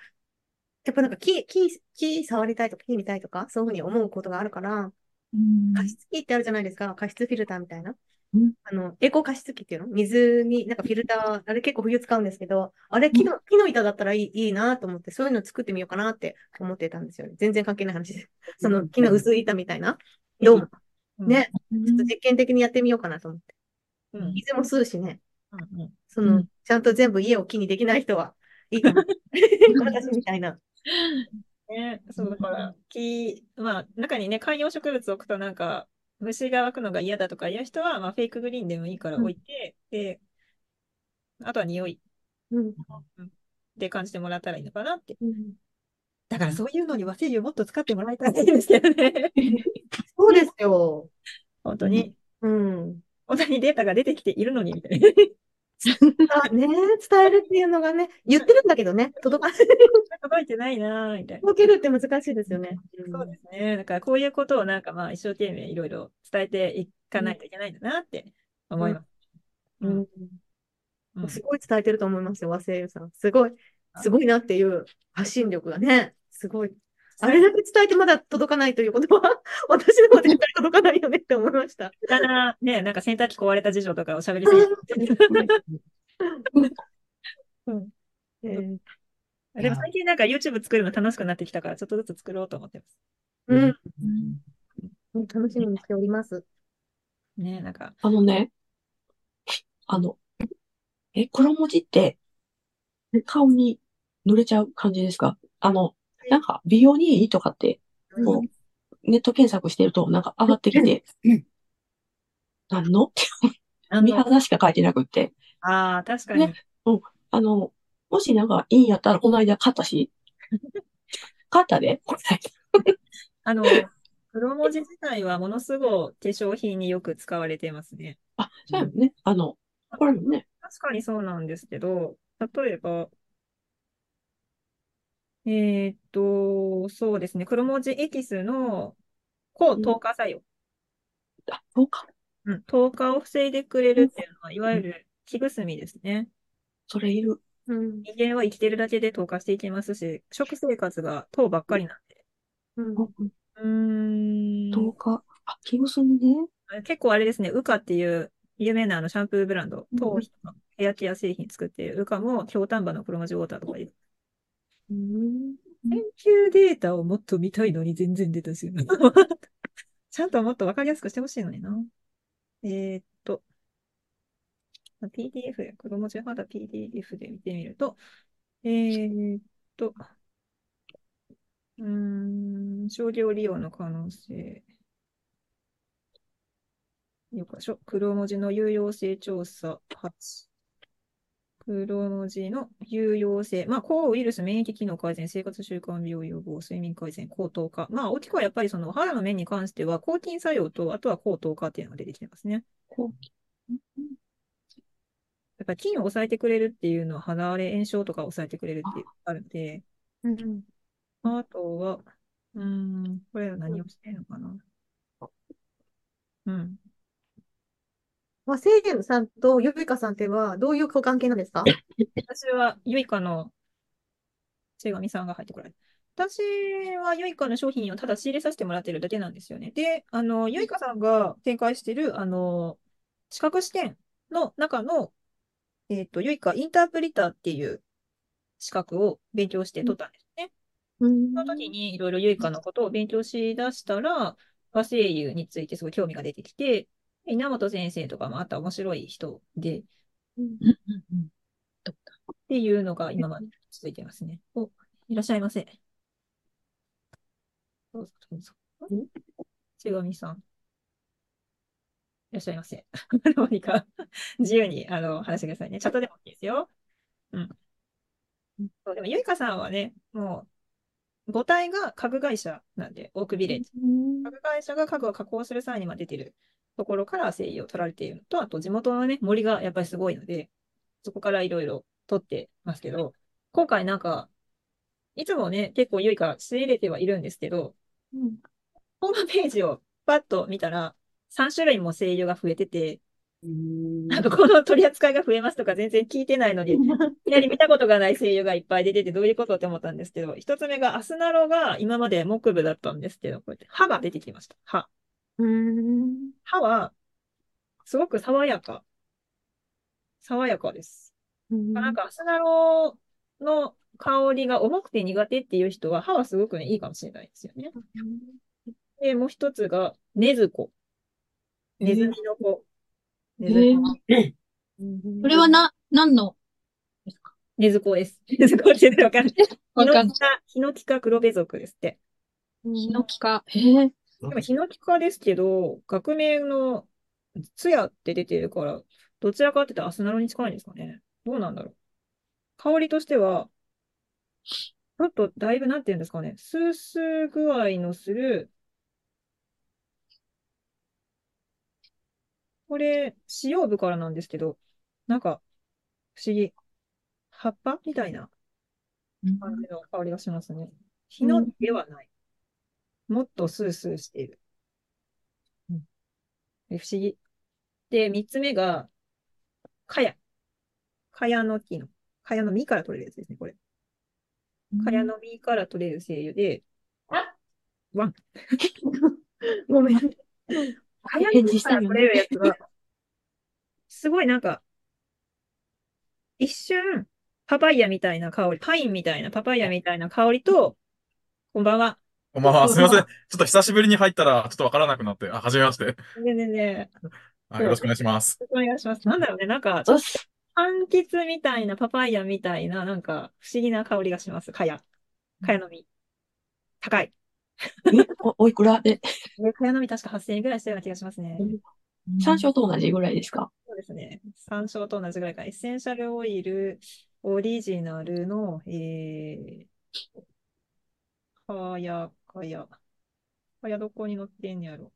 やっぱなんか木、木、木触りたいとか木見たいとか、そういうふうに思うことがあるから、うん加湿器ってあるじゃないですか。加湿フィルターみたいな。うんあの、エコ加湿器っていうの？水に、なんかフィルター、あれ結構冬使うんですけど、あれ木の、木の板だったらいい、いいなと思って、そういうの作ってみようかなって思ってたんですよね。全然関係ない話です。その木の薄い板みたいな。どうもうんね、ちょっと実験的にやってみようかなと思って。うん。うん水も吸うしね、うんそうのん、ちゃんと全部家を木にできない人は [laughs] いいかな。私みたいな。ね、そうだから、木、まあ、中にね、観葉植物を置くとなんか、虫が湧くのが嫌だとかいう人は、まあ、フェイクグリーンでもいいから置いて、で、あとは匂いうん。って感じてもらったらいいのかなって。うんだからそういうのに和製油もっと使ってもらいたいんですけどね。[laughs] そうですよ。[laughs] 本当に、うん。本当にデータが出てきているのに、みたいな。[laughs] あ、ね、伝えるっていうのがね、言ってるんだけどね、[laughs] 届かない。届いてないなぁ、みたいな。届けるって難しいですよね。そうですね。だからこういうことをなんかまあ一生懸命いろいろ伝えていかないといけないんだなって思います。ううんん。うんすごい伝えてると思いますよ、和製油さん。すごい、すごいなっていう発信力がね、すごい。あれだけ伝えてまだ届かないということは、[laughs] 私でも絶対届かないよねって思いました。無駄な、ね、なんか洗濯機壊れた事情とかを喋りすぎて。うんえーでも最近なんか YouTube 作るの楽しくなってきたから、ちょっとずつ作ろうと思ってます。うん、うん楽しみにしております。ね、なんか、あのね、あの、え、黒文字って、顔に塗れちゃう感じですか？あの、なんか、美容にいいとかって、こう、ネット検索してると、なんか上がってきてうん、なんの？[laughs] って、見肌しか書いてなくって、ああ、確かに。ね。あの、もしなんかいいんやったら、この間買ったし、[laughs] 買ったで、これ。あの、黒文字自体はものすごい化粧品によく使われてますね。あ、そうやね。あの、これもね、確かにそうなんですけど、例えば、えーっと、そうですね、黒文字エキスの抗糖化作用。あ、そうか。うん、糖化を防いでくれるっていうのは、いわゆる木くすみですね。それいる。うん。人間は生きてるだけで糖化していきますし、食生活が糖ばっかりなんで。うん。うーん10日。あ、気ぐすみね。結構あれですね、ウカっていう有名なあのシャンプーブランド、頭皮とかヘアケア製品作っているウカも京丹波の黒文字ウォーターとかいう。うん研究データをもっと見たいのに全然出たし。[laughs] ちゃんともっとわかりやすくしてほしいのにな。えーっと、PDF で、黒文字肌 PDF で見てみると、えーっと、うーん、商業利用の可能性。よかしょ。黒文字の有用性調査8。黒文字の有用性。まあ、抗ウイルス、免疫機能改善、生活習慣病予防、睡眠改善、高糖化。まあ、大きくはやっぱりその肌の面に関しては、抗菌作用と、あとは高糖化っていうのが出てきてますね。こやっぱり菌を抑えてくれるっていうのは、肌荒れ炎症とかを抑えてくれるっていうのがあるので、うん。あとは、うーん、これは何をしてるのかな。うん。和製油さんとゆいかさんってはどういうご関係なんですか？私はユイカの瀬上さんが入ってこられる。私はユイカの商品をただ仕入れさせてもらってるだけなんですよね。で、あの、ユイカさんが展開してる、あの、資格試験の中の、えっと、ユイカインタープリターっていう資格を勉強して取ったんですね。うんその時にいろいろユイカのことを勉強しだしたら、和製油についてすごい興味が出てきて、稲本先生とかもあった面白い人で、っていうのが今まで続いてますね。お、いらっしゃいませ。どうぞ、どうぞ。ちがみさん。いらっしゃいませ。どうにか [laughs] 自由にあの話してくださいね。チャットでもいいですよ。うん。そうでも、ゆいかさんはね、もう、母体が家具会社なんで、オークビレッジ。家具会社が家具を加工する際にま出てるところから製油を取られているのと、あと地元のね、森がやっぱりすごいので、そこからいろいろ取ってますけど、今回なんか、いつもね、結構良いから仕入れてはいるんですけど、うんホームページをパッと見たら、3種類も精油が増えてて、なんかこの取り扱いが増えますとか全然聞いてないので、[laughs] いきなり見たことがない精油がいっぱい出ててどういうことって思ったんですけど、一つ目がアスナロが今まで木部だったんですけど、こうやって歯が出てきました。歯。うん。歯は、すごく爽やか。爽やかです。うんなんか、アスナロの香りが重くて苦手っていう人は、歯はすごくね、いいかもしれないですよね。で、もう一つが、ねずこ。ネズミの子。ネズえコ。ーそれはな、何のですか？ネズコです。ネズコって言ってわかんない。ヒ。ノキ科、ヒノキ科黒部族ですって。ヒノキ科。へえ。でも、ヒノキ科ですけど、学名のツヤって出てるから、どちらかって言ったらアスナロに近いんですかね。どうなんだろう。香りとしては、ちょっとだいぶなんて言うんですかね。スースー具合のする、これ、使用部からなんですけど、なんか、不思議。葉っぱみたいな感じの香りがしますね。ヒノキではない。もっとスースーしている。え不思議。で、三つ目が、かや。かやの木の、かやの実から取れるやつですね、これ。かやの実から取れる精油で、ワン。[laughs] ごめん。かやの実から取れるやつは、すごいなんか、一瞬、パパイヤみたいな香り、パインみたいな、パパイヤみたいな香りと、こんばんは。こんばんは。すみません。ちょっと久しぶりに入ったら、ちょっとわからなくなって。あ、はじめまして。ねえねえねえ、[laughs] あよろしくお願いします。よろしくお願いします。なんだろうね、なんか、ちょっとよし。柑橘みたいな、パパイヤみたいな、なんか、不思議な香りがします。かや。かやの実。高い。え、[laughs] お、おいくら？で、でかやの実確か8000円ぐらいしたような気がしますね。山椒と同じぐらいですか？そうですね。山椒と同じぐらいか。エッセンシャルオイル、オリジナルの、えー、かや、かや。かやどこに載ってんねやろ。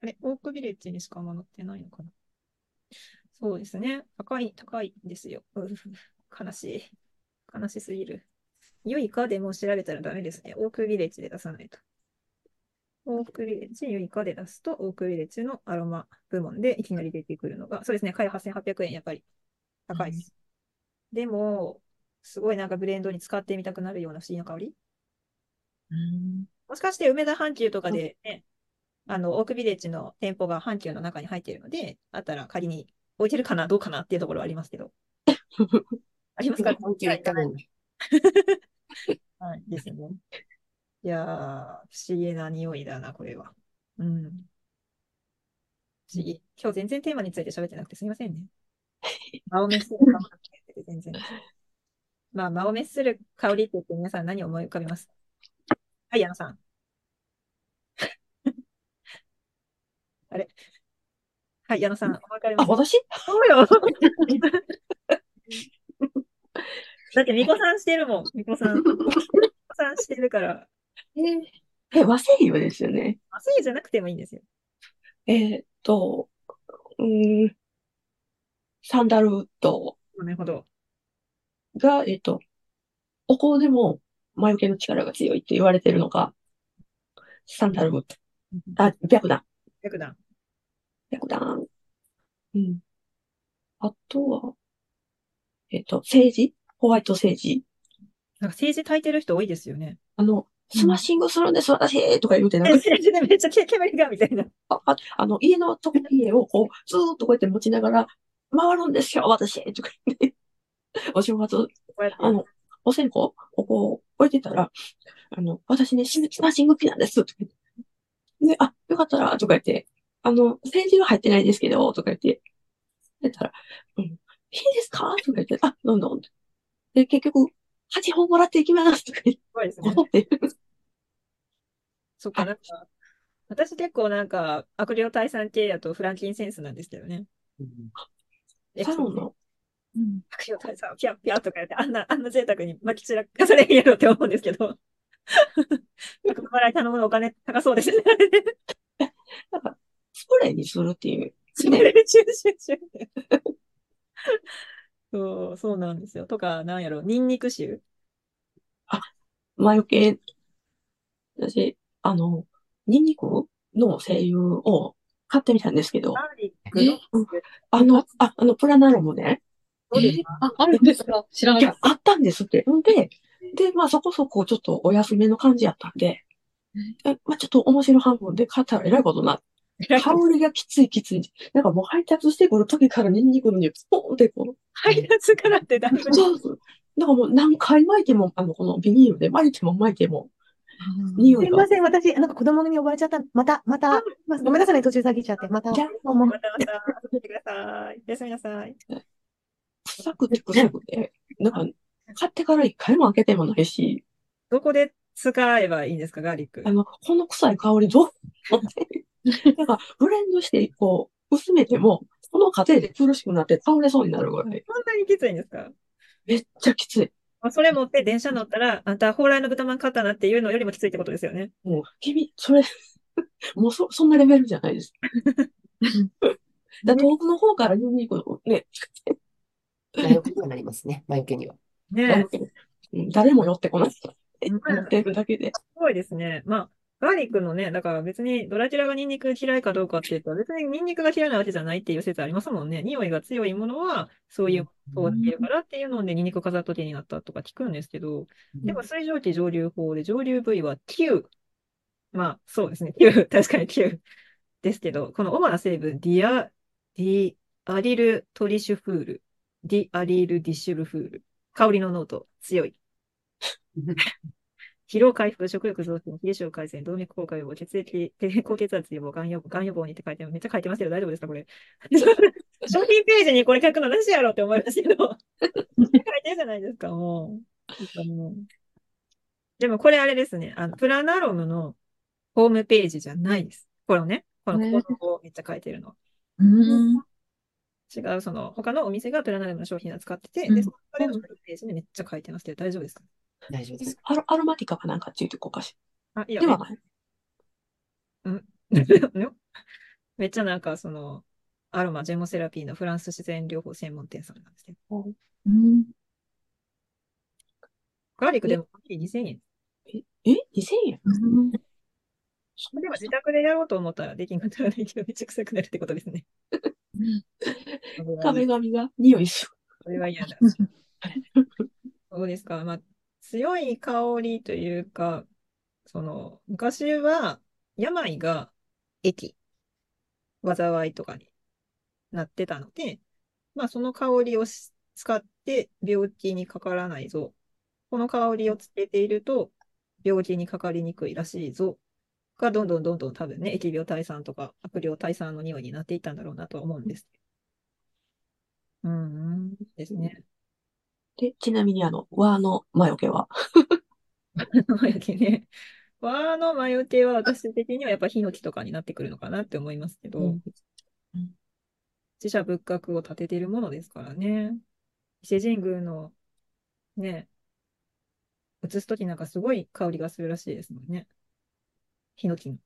あれ、オークビレッジにしかあんま載ってないのかな。そうですね。高い、高いんですよ。[laughs] 悲しい。悲しすぎる。良いかでも調べたらダメですね。オークビレッジで出さないと。オークビレッジ、良いかで出すと、オークビレッジのアロマ部門でいきなり出てくるのが、そうですね。かや8800円、やっぱり高いです。でも、すごいなんかブレンドに使ってみたくなるような不思議な香り。もしかして梅田阪急とかでね、あの、オークビレッジの店舗が阪急の中に入っているので、あったら仮に置いてるかな、どうかなっていうところはありますけど。[laughs] ありますか阪急行ったのに。[laughs] はい、ですよね。いやー、不思議な匂いだな、これは。うん。不思議。今日全然テーマについて喋ってなくてすみませんね。間を滅する香りって全然。まあ、間を滅する香りって言って皆さん何を思い浮かべます？はい、矢野さん。[laughs] あれ？はい、矢野さん、思い浮かべまあ、す私？[laughs] そうよ。[laughs] だって、みこさんしてるもん。みこさん。みこさんしてるから。え、和製油ですよね。あ、そうじゃなくてもいいんですよ。えーっと、うーん、サンダルウッドなるほど。が、えーっと、お香でも魔除けの力が強いって言われてるのが、サンダルウッド。あ、白檀。白檀。白檀。うん。あとは、えーっと、セージホワイトセージ。なんか政治炊いてる人多いですよね。あの、スマッシングするんです、私とか言うて、なんか、政治でめっちゃけ煙が、みたいな。あ、ああの、家のとこ、家をこう、ずーっとこうやって持ちながら、回るんですよ、私とか言って。お正月。あの、お線香、ここ置いてたら、あの、私ね、ススマッシング機なんです、とか言って。で、あ、よかったら、とか言って、あの、政治は入ってないですけど、とか言って、言ったら、うん、いいですか？とか言って、あ、どんどん。で、結局、8本もらっていきます、とか言って、すごいですね。怒って。そっか、なんか、私結構なんか、悪霊退散系やとフランキンセンスなんですけどね。えサロンの、うん悪霊退散をピャッピャッとかやって、あんな、あんな贅沢に巻き散らかされへんやろって思うんですけど。悪魔払い頼むのお金高そうですね。なんか、スプレーにするっていう。シュシュシュシュってそう、そうなんですよ。とか、なんやろ、ニンニク臭魔除け、私、あの、ニンニクの精油を買ってみたんですけど、ガーリックのあの、あ、あの、プラナロもね、どうですかあ、あるんですか？知らないかっ、やあったんですって。んで、で、まあそこそこちょっとお安めの感じやったんで、えまあちょっと面白半分で買ったらえらいことな、香りがきついきつい。なんかもう配達してくる時からニンニクの匂い、スポーンってこう。配達からってだいぶねそうそう。だからもう何回巻いても、あの、このビニールで巻いても巻いても、匂いが。すいません、私、なんか子供に呼ばれちゃった。また、また、ごめんなさいね、途中下げちゃって。また、じゃあもうもうまたまた、遊んでください。おやすみなさい。臭くて臭くて。なんか、買ってから一回も開けてもないし、どこで使えばいいんですか、ガーリック？あ。の、この臭い香りどう？なんか、ブレンドして、こう、薄めても、その過程で苦しくなって倒れそうになるぐらい。そんなにきついんですか？めっちゃきつい。まあそれ持って電車乗ったら、あんた、蓬莱の豚まん買ったなっていうのよりもきついってことですよね。もう、君、それ、[laughs] もうそ、そんなレベルじゃないです。[laughs] だ豆腐の方からニンニクをね、魔除けにはなりますね。魔除けには。ね誰も寄ってこない。ってるだけで。すごいですね。まあ、ガーリックのね、だから別にドラキュラがニンニク嫌いかどうかっていうと、別にニンニクが嫌いなわけじゃないっていう説ありますもんね。匂いが強いものは、そういう通っているからっていうので、ニンニク飾っとけになったとか聞くんですけど、でも水蒸気蒸留法で蒸留部位は9。まあ、そうですね。9。[laughs] 確かに9。ですけど、この主な成分、ディア、ディアリルトリシュフール、ディアリルディシュルフール。香りの濃度、強い。[laughs] 疲労回復、食欲増進、冷え症改善、動脈硬化予防、血液、低高血圧予防、がん予防、がん予防にって書いてめっちゃ書いてますけど、大丈夫ですかこれ？[laughs] 商品ページにこれ書くのなしやろって思いますけど。書いてるじゃないですか、もう。でもこれあれですね。あの、プラナロムのホームページじゃないです。これをね、この項目をめっちゃ書いてるの。うん。違う、その、他のお店がプラナロムの商品を使ってて、うんで、その中でのホームページにめっちゃ書いてますけど、大丈夫ですか大丈夫です。アロアロマティカかなんかついてこうかしあ、いや、ら。[laughs] ではない。ねめっちゃなんか、その、アロマ、ジェモセラピーのフランス自然療法専門店さんなんですけど、うん。ガーリックでも2000円。え ?2000 円？でも自宅でやろうと思ったらできんかったらできるめっちゃ臭くなるってことですね。[laughs] 壁紙が匂いする。それは嫌だ。[laughs] そうですか。まあ、強い香りというか、その、昔は病が疫、災いとかになってたので、まあ、その香りをし使って病気にかからないぞ。この香りをつけていると病気にかかりにくいらしいぞ。が、どんどんどんどん多分ね、疫病退散とか悪霊退散の匂いになっていったんだろうなとは思うんです。うん、うんですね。で、ちなみにあの、和の魔除けは、[laughs] 魔除けね。和の魔除けは私的にはやっぱヒノキとかになってくるのかなって思いますけど、うん自社仏閣を建てているものですからね。伊勢神宮のね、移すときなんかすごい香りがするらしいですもんね。ヒノキの。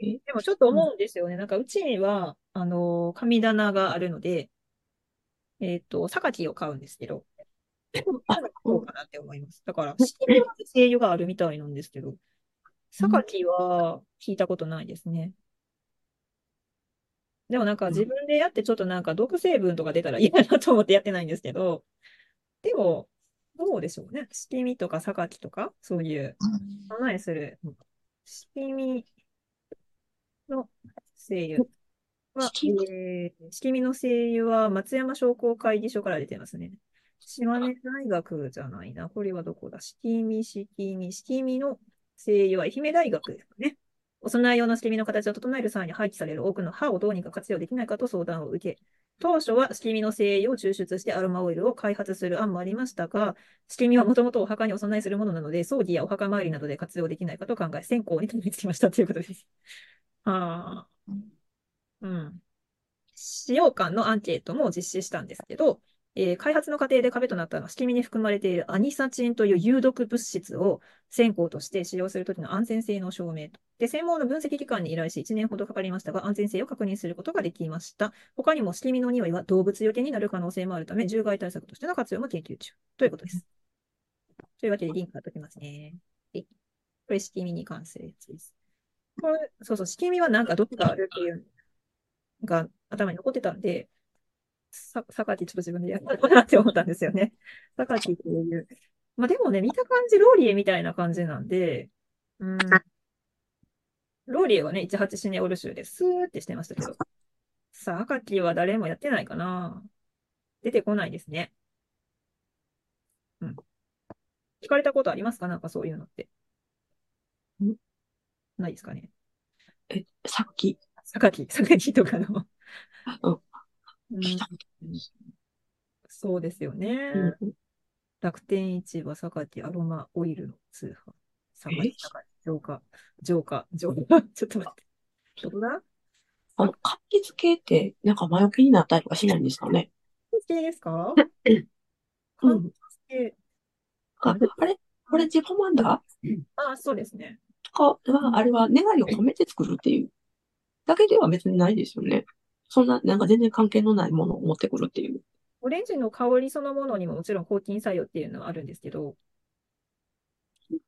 え？でもちょっと思うんですよね。なんかうちには、あの、神棚があるので、えっと、榊を買うんですけど、あどうかなって思います。だから、七味は精油があるみたいなんですけど、榊は聞いたことないですね。でもなんか自分でやってちょっとなんか毒成分とか出たら嫌だなと思ってやってないんですけど、でも、どうでしょうね。七味とか榊とか、そういう、備えする、七味の精油は、えー、七味の精油は松山商工会議所から出てますね。島根大学じゃないな。これはどこだ？七味、七味、七味の精油は愛媛大学ですかね。お供え用の七味の形を整える際に廃棄される多くの歯をどうにか活用できないかと相談を受け、当初はしきみの精油を抽出してアロマオイルを開発する案もありましたが、仕組みはもともとお墓にお供えするものなので、葬儀やお墓参りなどで活用できないかと考え、先行にたどり着きましたということです。ああ。うん。使用感のアンケートも実施したんですけど、えー開発の過程で壁となったのは、七味に含まれているアニサチンという有毒物質を先行として使用するときの安全性の証明と。で、専門の分析機関に依頼し、1年ほどかかりましたが、安全性を確認することができました。他にも、七味の匂いは動物よけになる可能性もあるため、獣害対策としての活用も研究中ということです。というわけで、リンク貼っておきますね。はいこれ、七味に関するやつです。これ、そうそう、七味はなんかどっかあるっていうのが頭に残ってたんで、さ、榊ちょっと自分でやったかなって思ったんですよね。[laughs] 榊っていう。まあでもね、見た感じローリエみたいな感じなんで、うん。ローリエはね、18シネオル州でスーってしてましたけど、さあ、アカキは誰もやってないかな。出てこないですね。うん。聞かれたことありますか？なんかそういうのって。んないですかね。え、さっき、[laughs] 榊、榊とかの。うんうん聞いたそうですよね。うん楽天市場、榊、アロマオイルの通販。榊、え榊、浄化、浄化、浄化。[laughs] ちょっと待って。どこだ？あの、柑橘系って、なんか魔除けになったりとかしないんですかね系ですか？うん。系あ、あれ？これジパマンダあ、そうですね。とかは、あれは願いを込めて作るっていうだけでは別にないですよね。そんな、なんか全然関係のないものを持ってくるっていう。オレンジの香りそのものにももちろん抗菌作用っていうのはあるんですけど、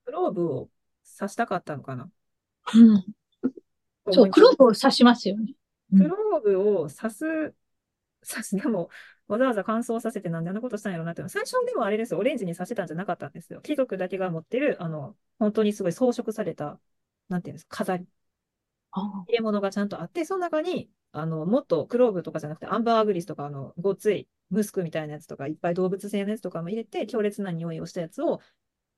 クローブを刺したかったのかな？うん。そう、クローブブを刺しますよね。うんクローブを刺す、刺す、でも、わざわざ乾燥させてなんであんなことしたんやろうなっていうのは、最初でもあれですよ、オレンジに刺してたんじゃなかったんですよ。貴族だけが持ってる、あの、本当にすごい装飾された、なんていうんですか、飾り。あ入れ物がちゃんとあって、その中に、あの、もっとクローブとかじゃなくて、アンバーグリスとか、あの、ごつい、ムスクみたいなやつとか、いっぱい動物性のやつとかも入れて、強烈な匂いをしたやつを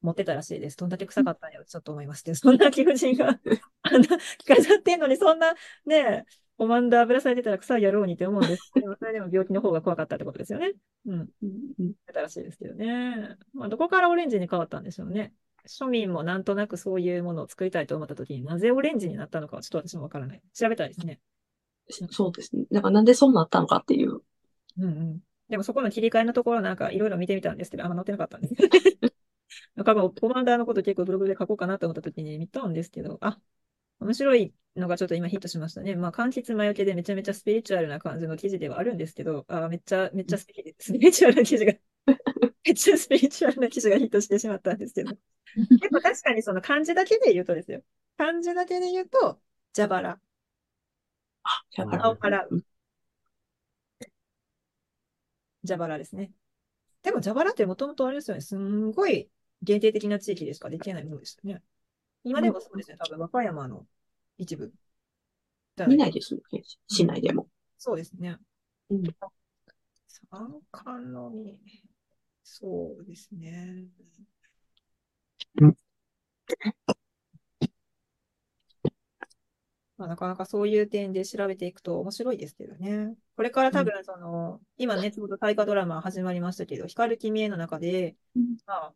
持ってたらしいです。どんだけ臭かったんやろ、ちょっと思いまして。[laughs] そんな貴婦人が、[laughs] あんな、着飾ってんのに、そんな、ね、コマンダーぶらされてたら臭いやろうにって思うんですけど、それでも病気の方が怖かったってことですよね。うん。うんうん出たらしいですけどね。まあ、どこからオレンジに変わったんでしょうね。庶民もなんとなくそういうものを作りたいと思ったときになぜオレンジになったのかはちょっと私もわからない。調べたいですね。そうですね。だからなんでそうなったのかっていう。うんうん。でもそこの切り替えのところなんかいろいろ見てみたんですけど、あんま載ってなかったんです。[laughs] なんかもうコマンダーのこと結構ブログで書こうかなと思ったときに見たんですけど、あ、面白いのがちょっと今ヒットしましたね。まあ、柑橘魔除けでめちゃめちゃスピリチュアルな感じの記事ではあるんですけど、あ、めっちゃ、めっちゃスピリ [laughs] チュアルな記事が、めっちゃスピリチュアルな記事がヒットしてしまったんですけど。[laughs] でも確かにその漢字だけで言うとですよ。漢字だけで言うと、蛇腹。あ、だから青払う。蛇腹ですね。でも蛇腹ってもともとあれですよね。すんごい限定的な地域でしかできないものでしたね。今でもそうですね。多分和歌山の一部。見ないですよね。市内でも。そうですね。うん三冠のみ。そうですね。まあ、なかなかそういう点で調べていくと面白いですけどね。これから多分、その、今ね、ちょうど大河ドラマ始まりましたけど、光る君への中で、うんまあ、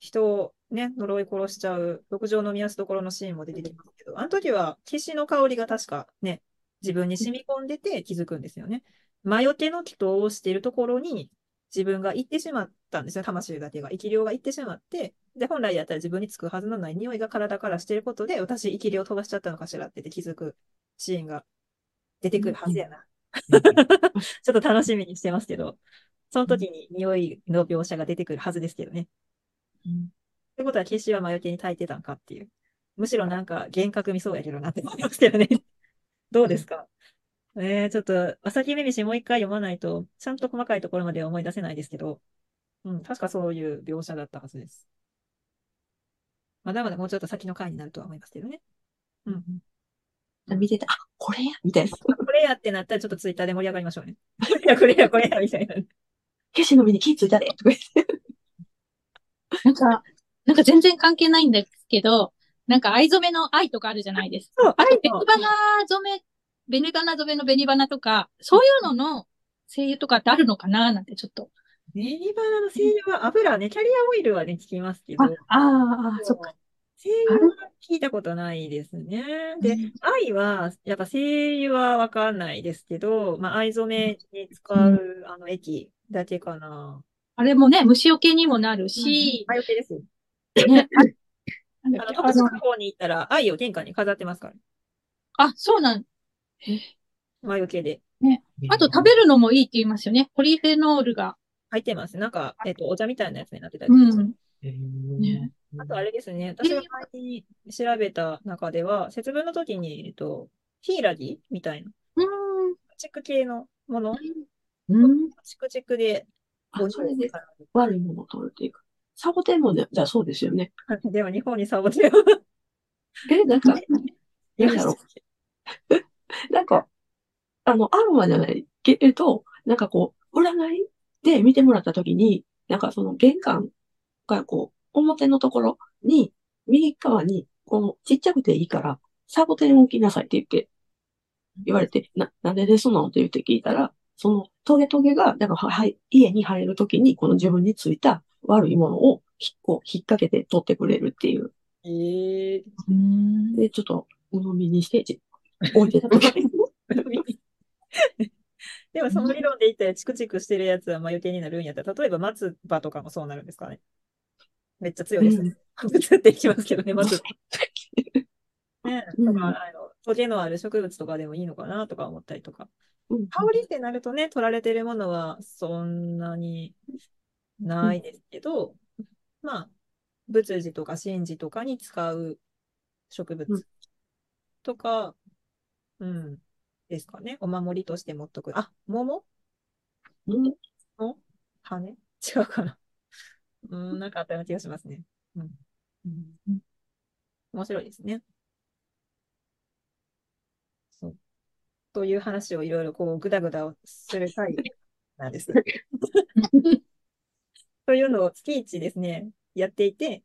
人をね、呪い殺しちゃう、六条の宮すところのシーンも出てきますけど、あの時は、騎士の香りが確かね、自分に染み込んでて気づくんですよね。魔除けの祈祷をしているところに、自分が行ってしまったんですよ。魂だけが。生き量が行ってしまって、で、本来だったら自分につくはずのない匂いが体からしていることで、私、生き量を飛ばしちゃったのかしらって気づくシーンが出てくるはずやな。[laughs] ちょっと楽しみにしてますけど、その時に匂いの描写が出てくるはずですけどね。ってことは、決死は魔除けに焚いてたんかっていう。むしろなんか幻覚見そうやけどなって思いますけどね。どうですか？えー、ちょっと、朝日めめしもう一回読まないと、ちゃんと細かいところまでは思い出せないですけど、うん、確かそういう描写だったはずです。まだまだもうちょっと先の回になるとは思いますけどね。うん。見てて、あ、これやみたいな。これやってなったらちょっとツイッターで盛り上がりましょうね。いや、これや、これや、みたいな。消しの実に気ついたでとか言って。[laughs] なんか、なんか全然関係ないんですけど、なんか藍染めの藍とかあるじゃないですか。そう、あと、愛のベニバナ染め、ベニバナ染めのベニバナとか、そういうのの声優とかってあるのかな？なんてちょっと。ネギバナの精油は油ね、キャリアオイルはね、聞きますけど、あ、ああ、そっか。精油は聞いたことないですね。で、藍は、やっぱ精油はわかんないですけど、まあ、藍染めに使う、あの、液だけかな。あれもね、虫除けにもなるし、魔除けですよ。ね、ああの、特殊加工に行ったら、藍を玄関に飾ってますから。あ、そうなん。魔除けで。あと食べるのもいいって言いますよね。ポリフェノールが。入ってます。なんか、えっと、お茶みたいなやつになってたりうとかん。ねあとあれですね、私が前に調べた中では、節分の時に、えっと、ヒイラギみたいな、うん。チク系のもの、うん。チクチクで、あ、それで悪いものを取るっていうか。サボテンもね、じゃあそうですよね。[laughs] でも日本にサボテンをえ、なんか、いいやろ。[laughs] [laughs] なんか、あの、アロマじゃないけれど、なんかこう、占いで見てもらったときに、なんかその玄関がこう、表のところに、右側に、このちっちゃくていいから、サボテン置きなさいって言って、言われて、な、なんでですのって言って聞いたら、そのトゲトゲが、なんかは、はい、家に入るときに、この自分についた悪いものを、ひこう、引っ掛けて取ってくれるっていう。ええで、ちょっと、鵜呑みにして、じ置いてたときに。でもその理論で言ったらチクチクしてるやつはまあ余計になるんやったら、例えば松葉とかもそうなるんですかね。めっちゃ強いですね。[laughs] ぶつっていきますけどね、松葉。[laughs] ね、うんとか、あの、トゲのある植物とかでもいいのかなとか思ったりとか。うん香りってなるとね、取られてるものはそんなにないですけど、まあ、仏事とか神事とかに使う植うん物とか、うん、ですかね。お守りとして持っとく。あ、桃？うんの羽？違うかな。うん、なんかあったような気がしますね。うん。うん面白いですね。そう。という話をいろいろこう、ぐだぐだをする回なんです。[laughs] というのを月一ですね、やっていて、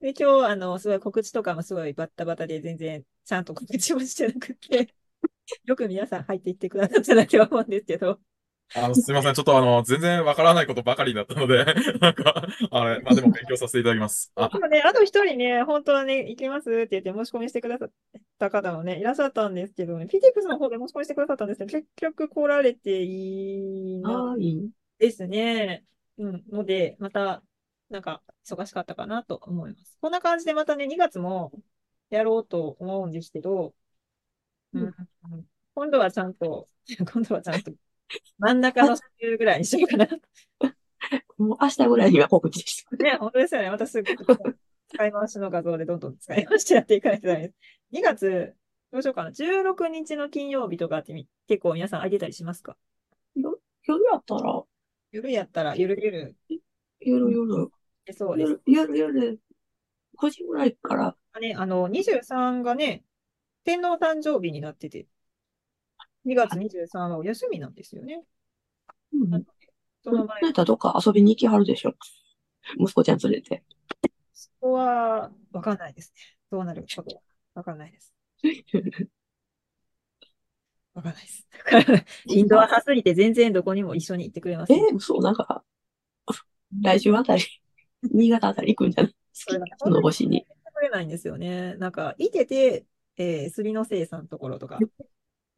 で、今日、あの、すごい告知とかもすごいバッタバタで全然ちゃんと告知もしてなくて、[laughs] よく皆さん入っていってくださったなって思うんですけど、あの、すみません。ちょっとあの、全然わからないことばかりだったので、[laughs] なんか、あれ、まあでも勉強させていただきます。あ、でもね、あと一人ね、本当はね、行きますって言って申し込みしてくださった方もね、いらっしゃったんですけどね、PTX の方で申し込みしてくださったんですけど、結局来られていなはい。ですね。うん。ので、また、なんか、忙しかったかなと思います。こんな感じでまたね、2月もやろうと思うんですけど、うんうん今度はちゃんと、[laughs] 今度はちゃんと、真ん中の週ぐらいにしようかな。もう明日ぐらいには告知して。ね、本当ですよね。またすぐ使い回しの画像でどんどん使い回してやっていかないとダメです。2月、どうしようかな。16日の金曜日とかってみ結構皆さんあげたりしますか？夜やったら、夜やったら、ゆるゆる夜夜、出そうです。夜夜夜、9時ぐらいから、ね、あの、23がね、天皇誕生日になってて、2月23はお休みなんですよね。うん。その前どっか遊びに行きはるでしょ。息子ちゃん連れて。そこは、わかんないですね。どうなることは。わかんないです。わかんないです。インドア派すぎて全然どこにも一緒に行ってくれませえん。ー、嘘、なんか、来週あたり、新潟あたり行くんじゃない？それがねその星に。くれないんですよね。なんか、いてて、えー、杉の生さんのところとか、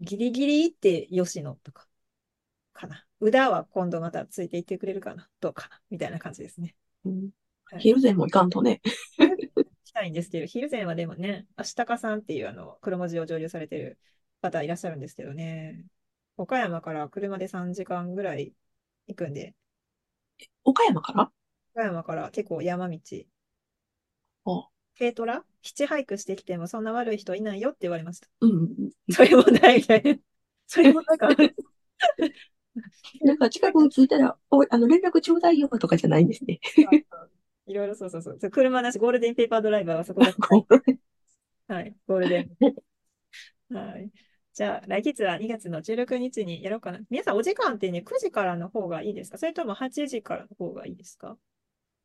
ギリギリ行って吉野とか、かな。宇田は今度またついていってくれるかなどうかなみたいな感じですね。うんはい昼前も行かんとね。行きたいんですけど、昼前はでもね、足高さんっていうあの、黒文字を上流されてる方いらっしゃるんですけどね。岡山から車で3時間ぐらい行くんで、岡山から？岡山から結構山道。あ軽トラ？ヒッチハイクしてきてもそんな悪い人いないよって言われました。うん。[laughs] それもないみたいな。[laughs] それもなんか、なんか近くに着いたら、おい、あの、連絡ちょうだいよとかじゃないんですね。いろいろそうそうそう。車なし、ゴールデンペーパードライバーはそこだ。ごめんはい、ゴールデン。はい。じゃあ、来月は2月の16日にやろうかな。皆さん、お時間ってね、9時からの方がいいですか？それとも8時からの方がいいですか？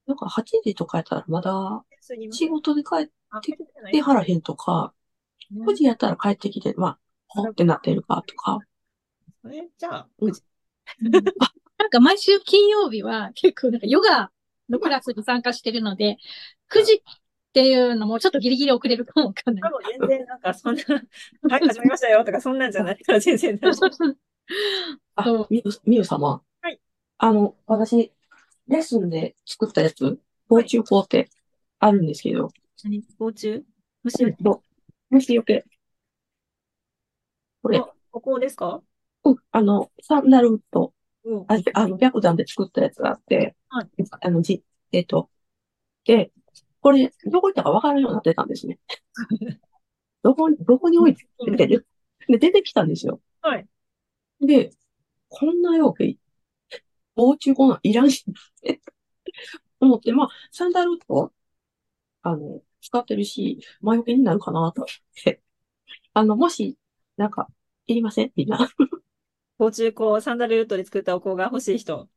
なんか8時とかやったらまだ仕事で帰っあて帰ってはらへんとか、ね9時やったら帰ってきて、まあ、ほってなってるかとか。ねじゃあ、うん9時。[laughs] なんか毎週金曜日は結構なんかヨガのクラスに参加してるので、9時っていうのもちょっとギリギリ遅れるかもわかんない。多分全然なんかそんな、はい、始めましたよとか、そんなんじゃないから全然。あみゆ、みゆ様。はい。あの、私、レッスンで作ったやつ、防虫法ってあるんですけど、何？防虫？虫？よりど虫よけ。これ、ここですか？うん、あの、サンダルと、うん。ああの、白檀で作ったやつがあって、はい。あの、じ、えっと、で、これ、どこ行ったか分からんようになってたんですね。[laughs] どこに、どこに置いてる？で、出てきたんですよ。はい。で、こんな容器、防虫こんなんいらんし、って思って、まあ、サンダルと、あの、使ってるし、魔除けになるかなと思って、[laughs] あの、もし、なんか、いりません？みんな。甲中校、サンダルウッドで作ったお香が欲しい人。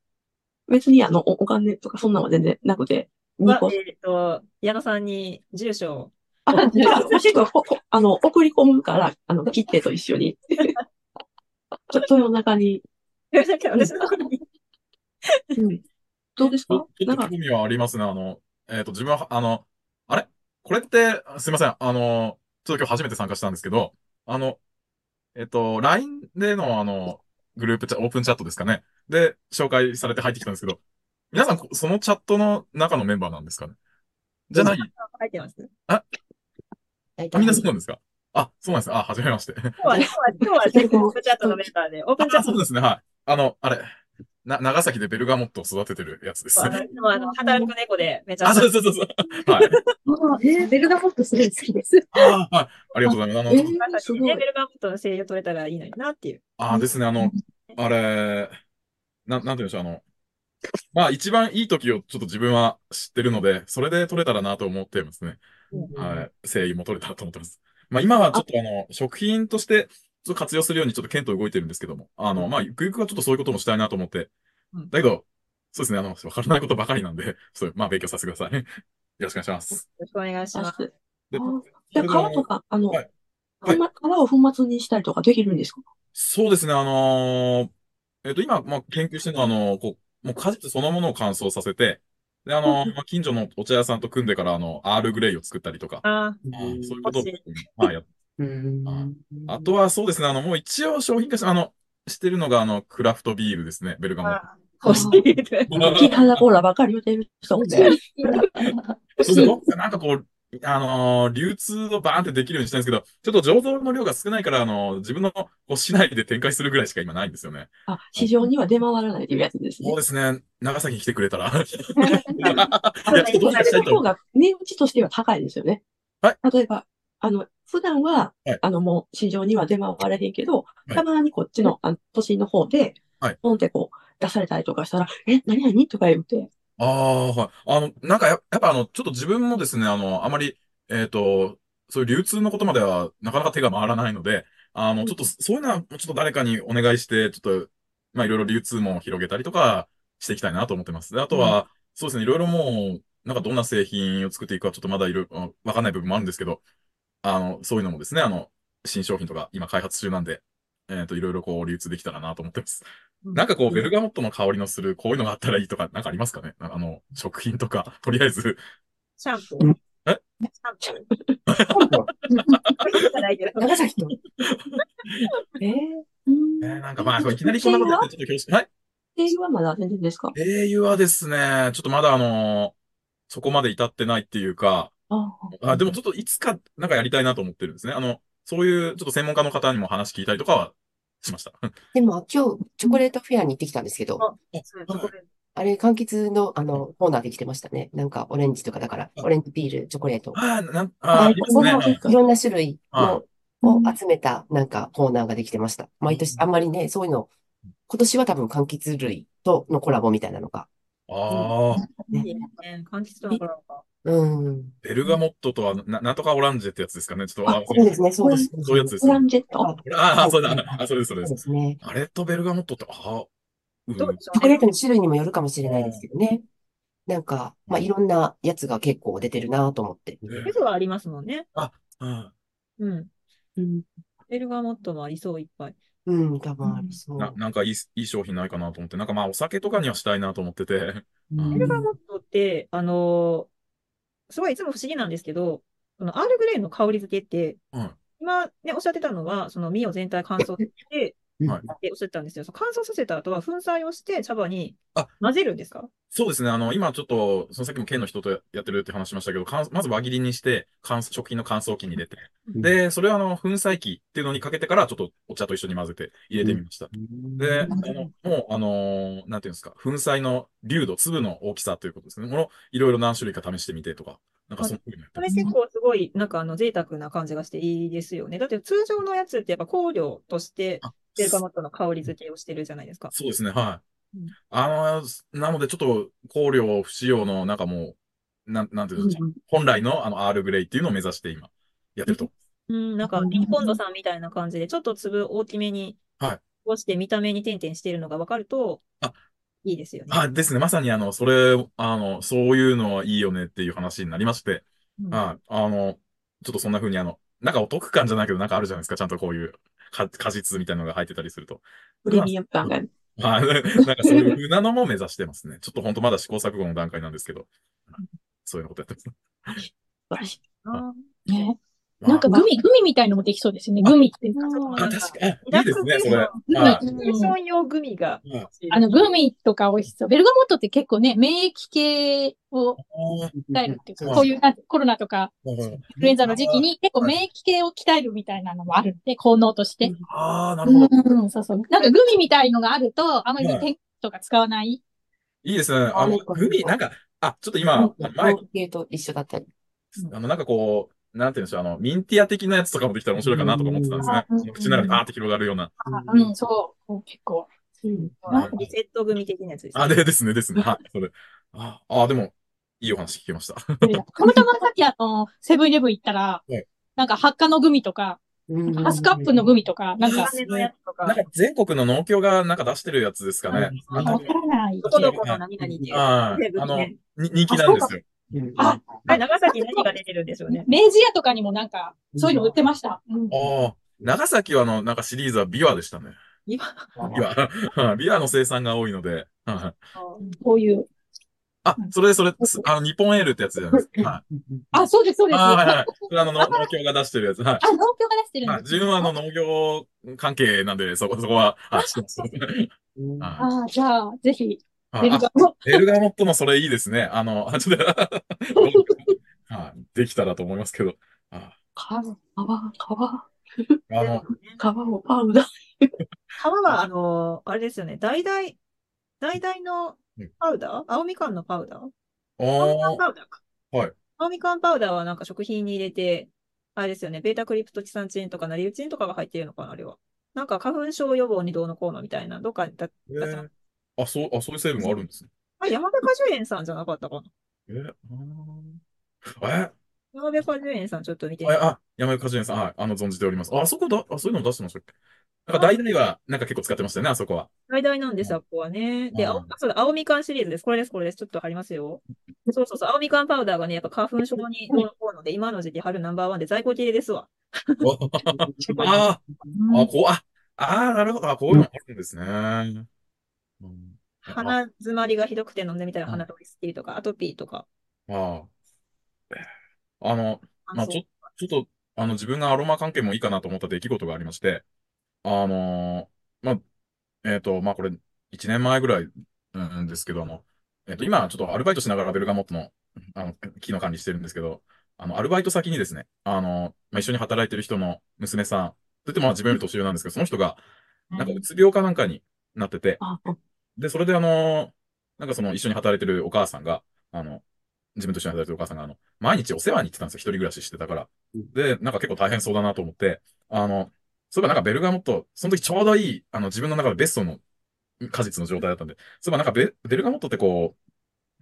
別に、あの、おお金とかそんなのは全然なくて、2は個、えっと、矢野さんに住所を。あ、じゃあ、もしあの、送り込むから、あの、切手と一緒に。ちょっとの中に、なんか私のところにうん。どうですか？ちょっと興味はありますね。あの、えっと、自分は、あの、あれ？これって、すいません。あの、ちょっと今日初めて参加したんですけど、あの、えっと、LINE での、あの、グループチャ、オープンチャットですかね。で、紹介されて入ってきたんですけど、皆さん、こそのチャットの中のメンバーなんですかね？じゃない入ってます？大あみんなそう体なんですか？あ、そうなんです。あ、はじめまして。今日は、今日は、今日は [laughs] オープンチャットのメンバーで、オープンチャあ、ットそうですね。はい。あの、あれ、な、長崎でベルガモットを育ててるやつです。あのあの、働く猫でめちゃあ、そうそうそうそう。はい。えーベルガモットすごい好きです。あーはい。ありがとうございます。あの、えー長崎でね、すごいベルガモットの声優取れたらいいのになっていう。ああですね、あの、あれ、な、なんて言うんでしょう、あの、まあ一番いい時をちょっと自分は知ってるので、それで取れたらなと思ってますね。はい。誠意も取れたらと思ってます。まあ今はちょっとあの、食品としてちょっと活用するようにちょっと検討動いてるんですけども、あの、まあゆくゆくはちょっとそういうこともしたいなと思って。うん、だけど、そうですね、あの、わからないことばかりなんで、[laughs] そう、まあ勉強させてください。[laughs] よろしくお願いします。よろしくお願いします。であじゃあ、皮とか、あの、はい。はい。粉皮を粉末にしたりとかできるんですか？そうですね、あのーえっと、今、まあ、研究してるのは、あのこう、もう果実そのものを乾燥させて、で、あのまあ、近所のお茶屋さんと組んでから、あの、アールグレイを作ったりとか、ああーそういうことを欲し、はい、やっうんああとはそうですね、あの、もう一応商品化し、あの、してるのが、あの、クラフトビールですね、ベルガモ欲しい。キハダコーラばっかり言ってる人で。ト。そうですねなんかこう、あのー流通をバーンってできるようにしたいんですけど、ちょっと醸造の量が少ないから、あの自分のこう市内で展開するぐらいしか今ないんですよね。あ、市場には出回らないというやつですねそう。ですね、長崎に来てくれたら。いや、ちょっとどうしたいと値打ちとしては高いですよね。はい例えば、あの、普段は、はい。あの、もう市場には出回らへんけど、い。たまにこっちの、あの都心の方で、はい。ポンってこう、出されたりとかしたら、え、何々とか言って、ああ、はい。あの、なんかや、やっぱあの、ちょっと自分もですね、あの、あまり、えっと、そういう流通のことまでは、なかなか手が回らないので、あの、ちょっと、そういうのは、ちょっと誰かにお願いして、ちょっと、まあ、いろいろ流通も広げたりとかしていきたいなと思ってます。で、あとは、そうですね、いろいろもう、なんかどんな製品を作っていくか、ちょっとまだいろいろ、わかんない部分もあるんですけど、あの、そういうのもですね、あの、新商品とか今開発中なんで、えっと、いろいろこう流通できたらなと思ってます。なんかこう、ベルガモットの香りのする、こういうのがあったらいいとか、なんかありますかね？あの、食品とか、[laughs] とりあえず。シャンプー。え？シャンプー。[laughs] 長崎の。[laughs] えー、えーなんかまあ、いきなりこんなことやってちょっと恐縮。はい。定義はまだ全然ですか？英雄はですね、ちょっとまだあのそこまで至ってないっていうか、ああ、でもちょっといつかなんかやりたいなと思ってるんですね。あの、そういうちょっと専門家の方にも話聞いたりとかはしました。[laughs] でも今日、チョコレートフェアに行ってきたんですけど、そうチョコレートあれ、柑橘の、あの、コーナーできてましたね。なんか、オレンジとかだから、オレンジピール、チョコレート。ああ、なん、ああ、ありますね。いいろんな種類の、うんを集めた、なんか、コーナーができてました。毎年、あんまりね、そういうの、今年は多分、柑橘類とのコラボみたいなのが。ああ、いいね。柑橘とのコラボか。うん。ベルガモットとは、な、なんとかオランジェってやつですかね？ちょっと、ああ、、そうですね、そうです。そういうやつですフランジェット？あああ、そうだ。あ、それです、そうです。ですね。あれとベルガモットって、あうん。チョコレートうの種類にもよるかもしれないですけどね。なんか、まあ、いろんなやつが結構出てるなと思って。ねフェスはありますもんね。うんうん。うん。ベルガモットもありそう、いっぱい。うん、多分ありそう。な、なんかいい、いい商品ないかなと思って、なんかまあお酒とかにはしたいなと思ってて。うんベルガモットって、あのーすごいいつも不思議なんですけど、そのアールグレイの香り付けって、うん。今ね、おっしゃってたのは、その実を全体乾燥させて、はいっておっしゃってたんですよ。その乾燥させた後は粉砕をして茶葉にあ混ぜるんですか？そうですね。あの、今ちょっと、そのさっきも県の人とややってるって話しましたけど、かんまず輪切りにして、乾燥食品の乾燥機に入れて、うんで、それをあの、粉砕機っていうのにかけてから、ちょっとお茶と一緒に混ぜて入れてみました。で、あの、もう、あのーなんていうんですか、粉砕の粒度、粒の大きさということですね。この、いろいろ何種類か試してみてとか、なんかそれ結構すごい、なんかあの、贅沢な感じがしていいですよね。だって通常のやつってやっぱ香料として、あベルガモットの香り付けをしてるじゃないですか。そうですね、はい。うんあの、なのでちょっと、香料不使用の、なんかもう、なん、なんていうんですか、本来のあの、アールグレイっていうのを目指して今、やってると。うん、なんか、リンポンドさんみたいな感じで、ちょっと粒大きめに、はいこうして見た目に点々しているのが分かるとあ、いいですよね。あ、ですね。まさにあの、それ、あの、そういうのはいいよねっていう話になりまして、うんはい。あの、ちょっとそんな風にあの、なんかお得感じゃないけど、なんかあるじゃないですか。ちゃんとこういうか果実みたいなのが入ってたりすると。プレミアム感がある。はい。[laughs] なんかそういう風なのも目指してますね。ちょっと本当まだ試行錯誤の段階なんですけど、そういうことやってます。素晴らしい。あね。まあなんかグミ、グミみたいのもできそうですよね。グミって。ーあ、確かに、あいいですね、それ。はグミい。リラクゼーション用グミが。あの、グミとか美味しそう。ベルガモットって結構ね、免疫系を鍛えるっていうか、うんこういう、コロナとか、うんインフルエンザの時期に結構免疫系を鍛えるみたいなのもあるんで、効能として。ああ、なるほど。うん、そうそう。なんかグミみたいのがあると、あまりはい点とか使わない。いいですね。あの、グミ、なんか、あ、ちょっと今、前、系と一緒だったり。あの、なんかこう、なんていうんでしょう、あの、ミンティア的なやつとかもできたら面白いかなとか思ってたんですね。うん口の中でバーって広がるような。うん、そう。結構。あリセットグミ的なやつですね。あ、でですね、ですね。はい。それ。あ、あ、でも、いいお話聞けました。たまたまさっきあの、セブンイレブン行ったらはい、なんか発火のグミとか、ハスカップのグミとか、なんか、なん、か全国の農協がなんか出してるやつですかね。わからない。どこどこの何々っていう。はい。あの、に人気なんですよ。あ、長崎何が出てるんでしょうね？明治屋とかにもなんか、そういうの売ってました。うんああ、長崎はあの、なんかシリーズはビワでしたね。今、ビワ。は [laughs] いビワの生産が多いので。は [laughs] いこういう。あ、それ、それ、すあの、日本エールってやつじゃないですか。はい。あ、そうです、そうです。あ、はいあ、はい。それあの、の農協が出してるやつ。はい。農協が出してるんはい。です。自分はあの農業関係なんで、そこ、そこは、あ、知ってます。[laughs] はいあじゃあ、ぜひ、あベルガモ。エルガモットのそれいいですね。あの、あ、ちょっと [laughs] はい、できたらと思いますけど。あ皮、皮、皮、あの、皮をパウダー。[laughs] 皮は、あの、あれですよね。橙、橙のパウダー？青みかんのパウダー？青みかんパウダーか。はい。青みかんパウダーはなんか食品に入れて、あれですよね。ベータクリプトチサンチンとかナリウチンとかが入っているのかな、あれは。なんか花粉症予防にどうのこうのみたいな、どっかだ、えーあ、そう、あ、そういう成分があるんですね。あ、山部果樹園さんじゃなかったかな。えー、あーえ？山部果樹園さんちょっと見てあ、あ、山樹園さん、はい、あの、存じております。あ、あそこだ、あ、そういうの出してましたっけ？なんか、大々は、なんか結構使ってましたよね、あそこは。橙なんです、あここはね。で、うん青、そうだ、青みかんシリーズです。これです、これです。ちょっと貼りますよ。そうそうそう、青みかんパウダーがね、やっぱ花粉症にどうのこうので、今の時期春ナンバーワンで在庫切れですわ。ああ、あ、こう、あ、あーなるほど。あ、こういうのあるんですね。うん鼻詰まりがひどくて飲んでみたら鼻通りすっきりとか、アトピーとか。ああ。あの、まあ、ちょ、ちょっと、あの、自分がアロマ関係もいいかなと思った出来事がありまして、あのーまあ、えっと、まあ、これ、1年前ぐらい、うんですけど、あの、えっと、今、ちょっとアルバイトしながらベルガモットの、あの、機能管理してるんですけど、あの、アルバイト先にですね、あの、まあ、一緒に働いてる人の娘さん、といってもまあ自分より年上なんですけど、その人が、なんかうつ病かなんかになってて、あ、で、それであの、なんかその一緒に働いてるお母さんが、あの、自分と一緒に働いてるお母さんが、あの、毎日お世話に行ってたんですよ。一人暮らししてたから。で、なんか結構大変そうだなと思って、あの、そういえばなんかベルガモット、その時ちょうどいい、あの、自分の中でベストの果実の状態だったんで、そういえばなんかベベルガモットってこ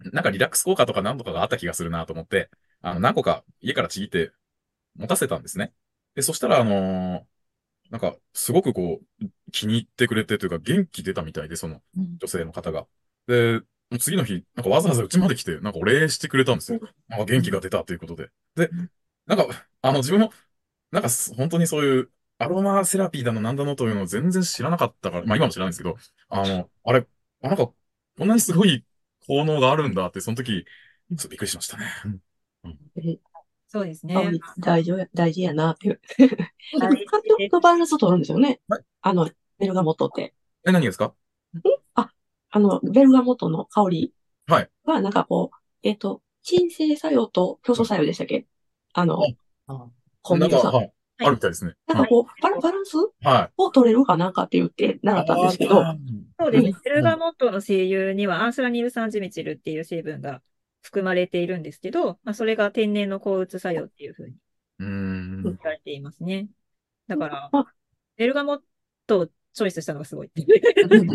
う、なんかリラックス効果とかなんとかがあった気がするなと思って、あの、何個か家からちぎって持たせたんですね。で、そしたらあのなんか、すごくこう、気に入ってくれてというか、元気出たみたいで、その女性の方が。で、もう次の日、なんかわざわざうちまで来て、なんかお礼してくれたんですよ。なんか元気が出たということで。で、なんか、あの自分も、なんかす本当にそういう、アロマセラピーだのなんだのというのを全然知らなかったから、まあ今も知らないんですけど、あの、あれ、あなんか、こんなにすごい効能があるんだって、その時、ちょっとびっくりしましたね。そうですね。大事や、大事やなっていう。大事環境のバランスを取るんですよねはい。あの、ベルガモットって。え、何ですか？あの、ベルガモットの香りはい。は、なんかこう、えっと、鎮静作用と競争作用でしたっけ？あのはい、コンビニさん。なんか、はい。あるみたいですね。なんかこう、バラバランスはい。を取れるかなんかって言って習ったんですけど、あーそうですね。ベルガモットの精油にはアンスラニル酸ジメチルっていう成分が含まれているんですけど、まあ、それが天然の抗うつ作用っていうふうにうーん。言われていますね。だからあ、ベルガモットをチョイスしたのがすごい。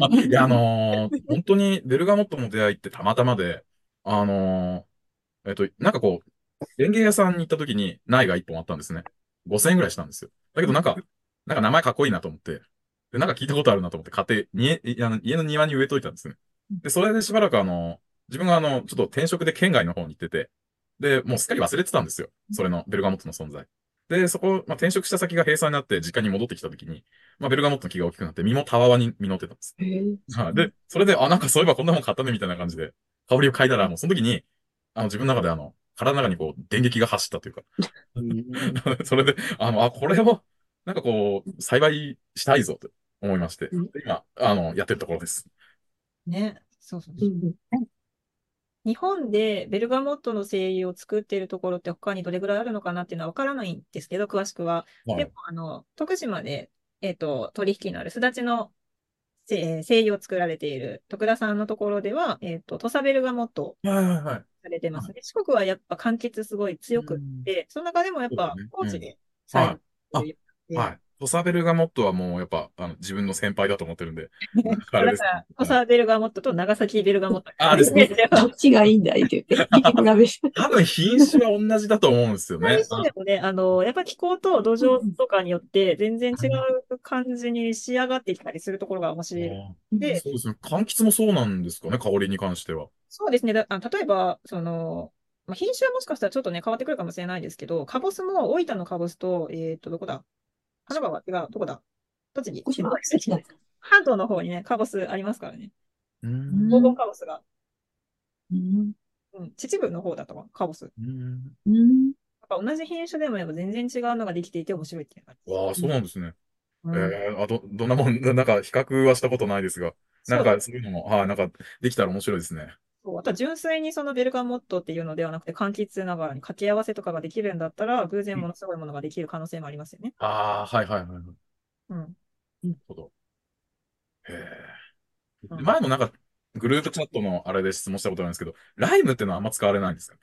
あ [laughs] いや、あのー本当にベルガモットの出会いってたまたまで、あのーえっと、なんかこう、園芸屋さんに行った時に苗が一本あったんですね。5000円ぐらいしたんですよ。だけどなんか、なんか名前かっこいいなと思って、で、なんか聞いたことあるなと思って買って、家、いあの家の庭に植えといたんですね。で、それでしばらくあの、自分があの、ちょっと転職で県外の方に行ってて、で、もうすっかり忘れてたんですよ。それのベルガモットの存在。で、そこ、まあ、転職した先が閉鎖になって実家に戻ってきた時に、まあ、ベルガモットの木が大きくなって、実もたわわに実ってたんです。はい。で、それで、あ、なんかそういえばこんなもん買ったねみたいな感じで、香りを嗅いだら、もうその時に、あの、自分の中であの、体の中にこう、電撃が走ったというか、[laughs] それで、あの、あ、これを、なんかこう、栽培したいぞと思いまして、うん今、あの、やってるところです。ね。そうそうそう。うん日本でベルガモットの精油を作っているところって他にどれぐらいあるのかなっていうのはわからないんですけど、詳しくは。はい。でも、あの、徳島で、えっと、取引のあるすだちの精油を作られている徳田さんのところでは、えっと、土佐ベルガモットはいはいはい。されてますね。四国はやっぱ柑橘すごい強くって、その中でもやっぱ高知で栽培はい。トサベルガモットはもうやっぱ、あの、自分の先輩だと思ってるんで。[laughs] あれですだから、土佐ベルガモットと長崎ベルガモット。あですねどっちがいいんだいって言って。[laughs] 多分品種は同じだと思うんですよね。そうでもね、あの、やっぱ気候と土壌とかによって全然違う感じに仕上がってきたりするところが面白い。あでそうですね。柑橘もそうなんですかね、香りに関しては。そうですね。だあ例えば、その、まあ、品種はもしかしたらちょっとね、変わってくるかもしれないですけど、カボスも、大分のカボスと、えっと、どこだ？神奈川違う、どこだ？栃木？福島関東の方にね、カボスありますからね。うん。黄金カボスが。うんうん、秩父の方だとか、カボス。うん。うんぱ同じ品種でもやっぱ全然違うのができていて面白いっていう感じ。わあ、そうなんですね。うんええあ、ど、どんなもん、[laughs] なんか比較はしたことないですが、なんかそういうのも、はい、なんかできたら面白いですね。そうあとは純粋にそのベルガモットっていうのではなくて、柑橘ながらに掛け合わせとかができるんだったら、偶然ものすごいものができる可能性もありますよね。ああ、はいはいはいうん。るほど。へえ。うん前もなんか、グループチャットのあれで質問したことあるんですけど、ライムってのはあんま使われないんですかね？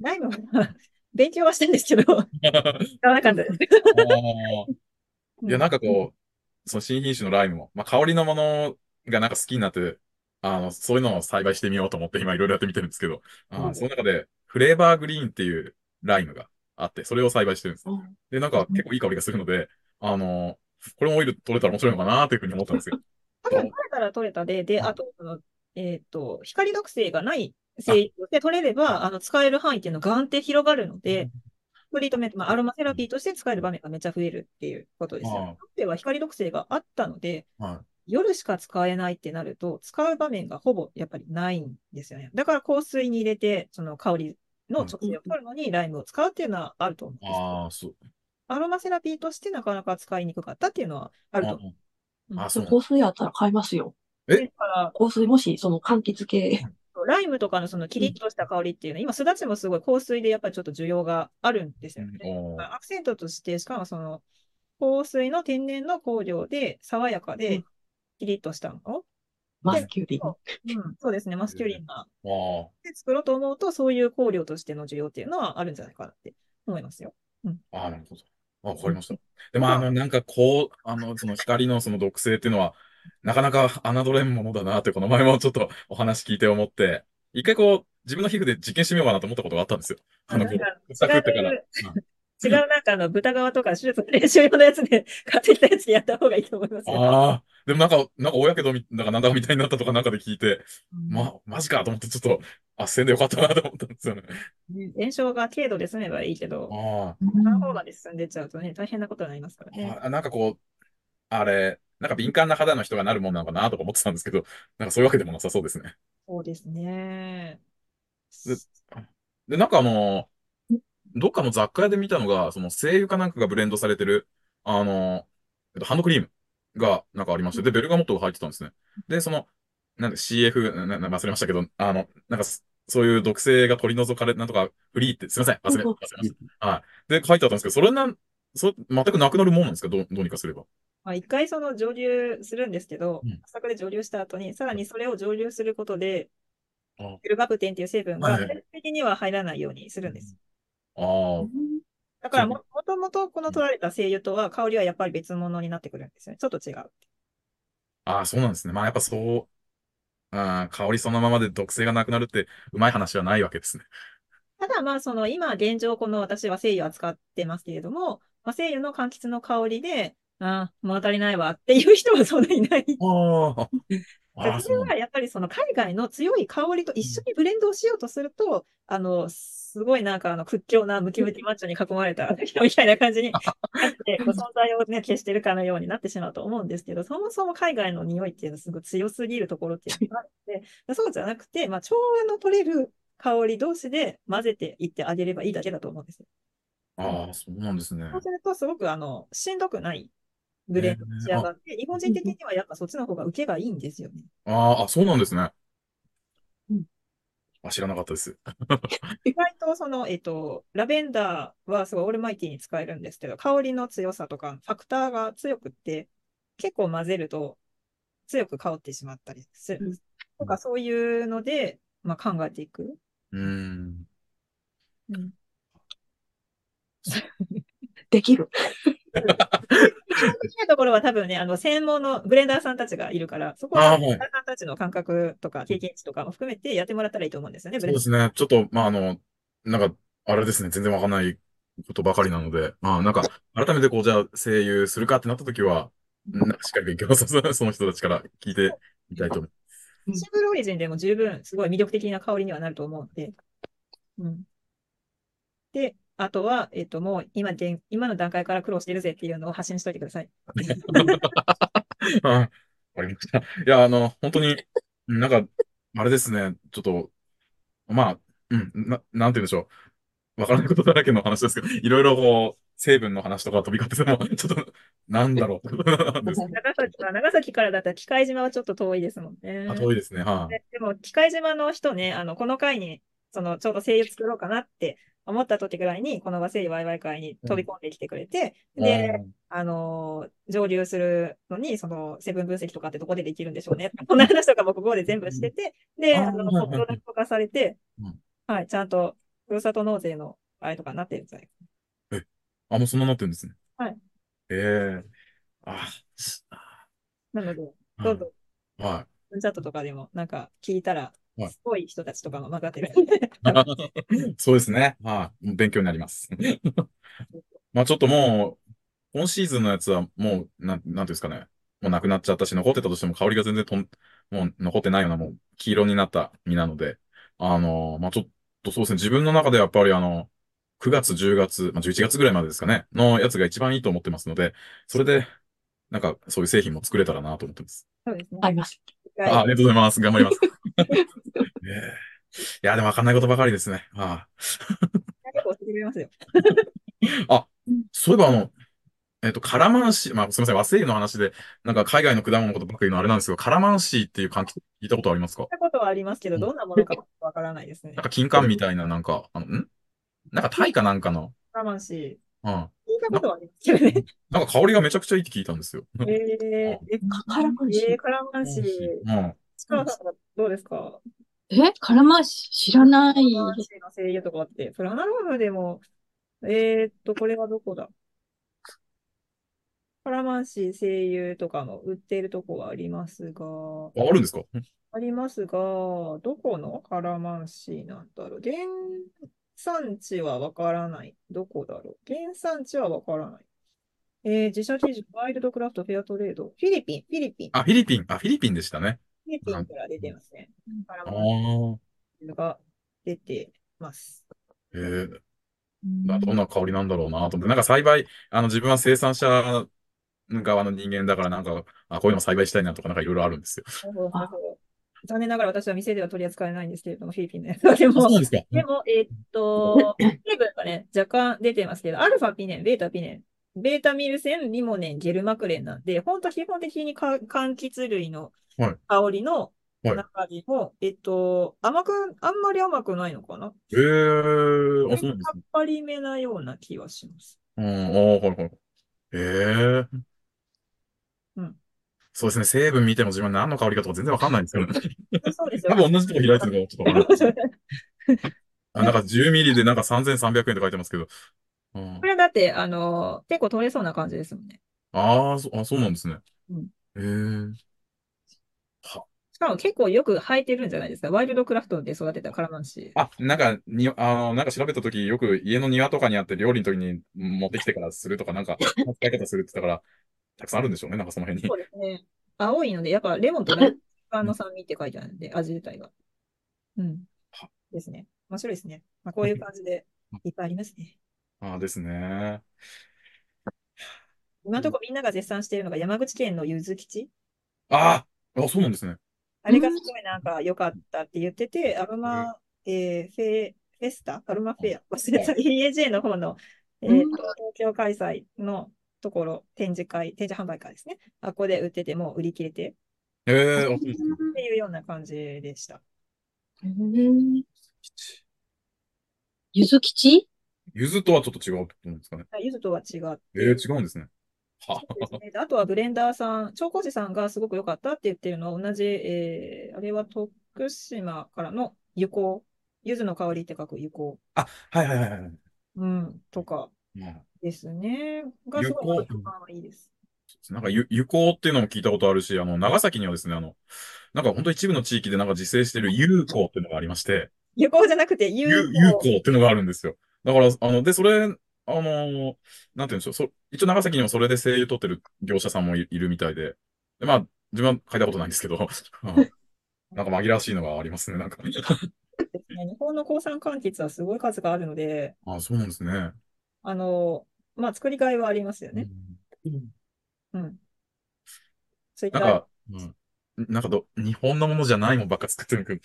ライムは [laughs] 勉強はしたんですけど、使わなかったです。[laughs] いや、なんかこう、その新品種のライムも、まあ、香りのものがなんか好きになって、あの、そういうのを栽培してみようと思って今いろいろやってみてるんですけど、うんその中で、フレーバーグリーンっていうライムがあって、それを栽培してるんです。で、なんか結構いい香りがするので、あの、これもオイル取れたら面白いのかなというふうに思ったんですよ。多分取れたら取れたで、で、はい。あと、そのえっと、光毒性がない精油で取れれば、あの、使える範囲っていうのがガンって広がるので、トリートメント、まあ、アロマセラピーとして使える場面がめっちゃ増えるっていうことですよ。では光毒性があったので、は夜しか使えないってなると、使う場面がほぼやっぱりないんですよね。だから香水に入れて、その香りの直性を取るのにライムを使うっていうのはあると思うんですけどああ、そう。アロマセラピーとしてなかなか使いにくかったっていうのはあると思う。うんああ、そう。香水やったら買いますよ。え？だから、香水もし、その柑橘系。ライムとかのそのキリッとした香りっていうのは、今、すだちもすごい香水でやっぱりちょっと需要があるんですよね。おーアクセントとして、しかもその香水の天然の香料で爽やかうでんキリッとしたの？を、マスキュリン。うん、そうですね、マスキュリンな。で作ろうと思うと、そういう香料としての需要っていうのはあるんじゃないかなって思いますよ。ああ、なるほど。あわかりました。でも、あの、なんか、こう、あの、その光のその毒性っていうのは、なかなか侮れんものだなって、この前もちょっとお話聞いて思って、一回こう、自分の皮膚で実験してみようかなと思ったことがあったんですよ。あの、こなんかう、臭くってから。違うなんかあの、豚側とか手術の練習用のやつで買ってきたやつでやった方がいいと思いますよ。ああ、でもなんか、なんか、大やけどみ、なんか、なんだかみたいになったとかなんかで聞いて、うんま、マジかと思って、ちょっと、あっせんでよかったなと思ったんですよね。ね炎症が軽度で済めばいいけど、あ何方まで進んでっちゃうとね、大変なことになりますからね。あ、あなんかこう、あれ、なんか敏感な肌の人がなるもんなのかなとか思ってたんですけど、なんかそういうわけでもなさそうですね。そうですね。で、なんかあの、どっかの雑貨屋で見たのが、その精油かなんかがブレンドされてる、あの、えっと、ハンドクリームがなんかありまして、で、ベルガモットが入ってたんですね。で、その、なんで CF、なな忘れましたけど、あの、なんかそ、そういう毒性が取り除かれ、なんとかフリーって、すいません、忘れ、忘れました。はい。で、書いてあったんですけど、それなん、そ全くなくなるもんなんですか？どう、どうにかすれば。まあ、一回その蒸留するんですけどうん、浅くで蒸留した後に、さらにそれを蒸留することであ、ベルガプテンっていう成分がはい的には入らないようにするんです。ああ、だからも、もともとこの取られた精油とは香りはやっぱり別物になってくるんですよね。ちょっと違う。ああ、そうなんですね。まあやっぱそう、あー香りそのままで毒性がなくなるって、うまい話はないわけですね。ただまあ、その今現状この私は精油を扱ってますけれども、まあ、精油の柑橘の香りで、ああ、物足りないわっていう人はそんなにいない。[laughs] ああ。[laughs] それ。はやっぱりその海外の強い香りと一緒にブレンドをしようとすると、あの、すごいなんかあの屈強なムキムキマッチョに囲まれた人 [laughs] みたいな感じになって、存在をね、消してるかのようになってしまうと思うんですけど、そもそも海外の匂いっていうのはすごい強すぎるところっていうのがあって、[laughs] そうじゃなくて、まあ、調和の取れる香り同士で混ぜていってあげればいいだけだと思うんですよ。ああ、そうなんですね。そうすると、すごくあの、しんどくないブレンドに仕上がって、日本人的にはやっぱそっちの方が受けがいいんですよね。ああ、あ、そうなんですねうん。あ、知らなかったです。[laughs] 意外とその、えっと、ラベンダーはすごいオールマイティに使えるんですけど、香りの強さとか、ファクターが強くって、結構混ぜると強く香ってしまったりする。とか、そういうので、まあ、考えていく。うーん。うん [laughs] できる。基本的なところは多分ね、あの、専門のブレンダーさんたちがいるから、そこはブレンダーさんたちの感覚とか経験値とかも含めてやってもらったらいいと思うんですよね、そうですね。ちょっと、まあ、あの、なんか、あれですね。全然わかんないことばかりなので、まあ、なんか、改めてこう、じゃあ、声優するかってなった時は、なんかしっかり勉強させ、[laughs] その人たちから聞いてみたいと思いシングルオリジンでも十分すごい魅力的な香りにはなると思うんで。うん。で、あとは、えっと、もう今で、今の段階から苦労してるぜっていうのを発信しといてください。[laughs] わかりました。いや、あの、本当に、うんなんか、あれですね。ちょっと、まあ、うん、な、なんて言うんでしょう。わからないことだらけの話ですけど、いろいろこう、成分の話とか飛び交ってても、[laughs] ちょっと、なんだろう [laughs] 長崎は、長崎からだったら機械島はちょっと遠いですもんね。ど。あ、遠いですね。はい。ででも、機械島の人ね、あの、この回に、その、ちょうど声優作ろうかなって思った時ぐらいに、この和声優ワイワイ会に飛び込んできてくれて、で、あのー上流するのに、その、成分分析とかってどこでできるんでしょうね。[laughs] こんな話とかもここで全部してて、で、あーあの、プロダクト化されてうん、はい、ちゃんと、ふるさと納税の、あれとかになってるんじゃないあ、もうそんななってるんですね。はい。ええあ、すなので、あどん。どん、はチャットとかでも、なんか、聞いたらはい、すごい人たちとかも混ざってる。い。[laughs] そうですね。はい。もう勉強になります。[laughs] まあちょっともう、今シーズンのやつはもう、なん、なんていうんですかね。もうなくなっちゃったし、残ってたとしても香りが全然とん、もう残ってないような、もう黄色になった実なので、あの、まあちょっとそうですね。自分の中でやっぱりあの、9月、10月、まあ11月ぐらいまでですかね、のやつが一番いいと思ってますので、それで、なんかそういう製品も作れたらなと思ってます。そうですね。あります。あありがとうございます。頑張ります。[laughs] ええいや、でもわかんないことばかりですね。あ結構教えてくれますよ。あ、そういえばあの、えっと、カラマンシー、まあ、すみません、和製油の話で、なんか海外の果物のことばっかりのあれなんですけど、カラマンシーっていう柑橘聞いたことありますか？聞いたことはありますけど、どんなものかわからないですねなん。か金柑みたいな、なんか、あの、ん？なんかタイかなんかの、我慢し、うん。聞いたことはありますけどね。なんか香りがめちゃくちゃいいって聞いたんですよ。えー、[laughs] え、カラマンシえー、カラマンシー。うん。力さんはどうですか？え？カラマンシ知らない。カラマンシーの声優とかって。プラナロームでも、えーっと、これはどこだ？カラマンシー声優とかも売っているとこはありますが、ああるんですか？ありますが、どこの？カラマンシーなんだろう。原産地はわからない。どこだろう？原産地はわからない。えー自社記事、ワイルドクラフトフェアトレード。フィリピン、フィリピン。あ、フィリピン、あ、フィリピンでしたね。フィリピンから出てますね。が出てます。ええまあどんな香りなんだろうなと思って、なんか栽培、あの、自分は生産者側の人間だから、なんか、あ、こういうの栽培したいなとか、なんかいろいろあるんですよ。なるほどなるほど残念ながら私は店では取り扱えないんですけれども、フィリピンのやつは。でもででも、えーっと、成分がね、若干出てますけど、アルファピネン、ベータピネン、ベータミルセン、リモネン、ゲルマクレンなんで、本当基本的にか柑橘類のはい香りのはい中でも、えっと、甘く、あんまり甘くないのかな？ええあ、そうなんですね。さっぱりめなような気はします。うん、ああ、はいはい。ええうんそうですね。成分見ても自分何の香りかとか全然わかんないんですよね。そうですよ。多分同じとこ開いてるのかちょっと。[laughs] あ、なんか10ミリでなんか3300円って書いてますけど。うんこれだって、あの、結構取れそうな感じですもんね。ああ、そあ、そうなんですね。うんへえ。は、しかも結構よく生えてるんじゃないですか。ワイルドクラフトで育てたカラマンシ。あ、なんか、に、あの、なんか調べたとき、よく家の庭とかにあって料理の時に持ってきてからするとか、なんか、[laughs] 使い方するって言ったから、たくさんあるんでしょうね、なんかその辺にそ。うですね。青いので、やっぱレモンとライムの酸味って書いてあるんで、味自体が。うん。ですね。面白いですね。まあ、こういう感じでいっぱいありますね。ああですね。今のところみんなが絶賛しているのが山口県のゆず基地。ああ、あ、そうなんですね。あれがすごいなんか良かったって言ってて、アロマ、えーフェ、フェスタ？アロマフェア？忘れた。EAJ の方の、えー東京開催のところ、展示会、展示販売会ですね。あここで売っててもう売り切れてええあ、そうですね。っていうような感じでした。ゆずきち？ゆずとはちょっと違うってことですかね。ゆずとは違って。ええ違うんですね。ねであとはブレンダーさん、長光寺さんがすごく良かったって言ってるのは同じ、えー、あれは徳島からの油香、柚子の香りって書く油香、あ、はいはいはいはい。うん、とかうんですね。がすごいいいです。なんか、ゆ、油香っていうのも聞いたことあるし、あの、長崎にはですね、あの、なんか本当一部の地域でなんか自生してる有香っていうのがありまして、油香じゃなくて有、有有香。香っていうのがあるんですよ。だから、あの、で、それ、あの、なんて言うんでしょう、そ、一応長崎にもそれで声優取ってる業者さんもいいるみたいで、で、まあ、自分は書いたことないんですけど、[laughs] うんなんか紛らわしいのがありますね、なんか。日本の抗酸柑橘はすごい数があるので、あ、そうなんですね。あの、まあ、作りがいはありますよね。うん。そういった、なんか、うん。なんかど、日本のものじゃないもんばっか作ってるけど。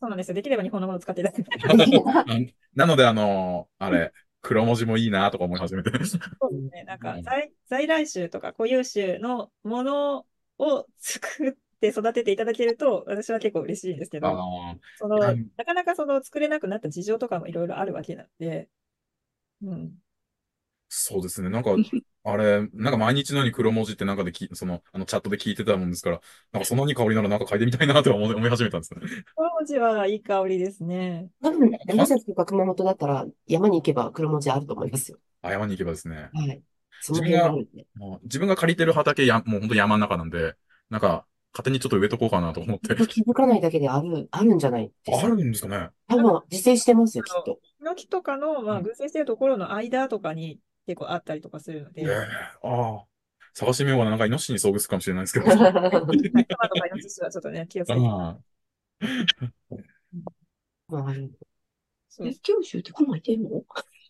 そうなんですよ。できれば日本のものを使っていただきたい。なので、あの、あれ、黒文字もいいなとか思い始めて。そうですね。なんか在、在来種とか固有種のものを作って育てていただけると、私は結構嬉しいんですけあど、のその、うんなかなかその作れなくなった事情とかもいろいろあるわけなんで、うん。そうですね。なんか、[laughs] あれ、なんか毎日のように黒文字ってなんかでき、その、あの、チャットで聞いてたもんですから、なんかそのいい香りならなんか嗅いでみたいなと思い [laughs] 思い始めたんですね。この文字はいい香りですね。多分、長崎とか熊本だったら山に行けば黒文字あると思いますよ。あ、山に行けばですね。はい。その辺があるんで。もう自分が借りてる畑や、もう本当山の中なんで、なんか、勝手にちょっと植えとこうかなと思って。[laughs] 気づかないだけである、あるんじゃないですあか。るんですかね多分、自生してますよ、きっと。ヒノキとかの、まあ、うん群生しているところの間とかに結構あったりとかするので、ええああ。探してみようかな。なんかイノシシに遭遇するかもしれないですけど。熊とかイノシシはちょっとね、気をつけて。あまあ、九州って熊いてんの？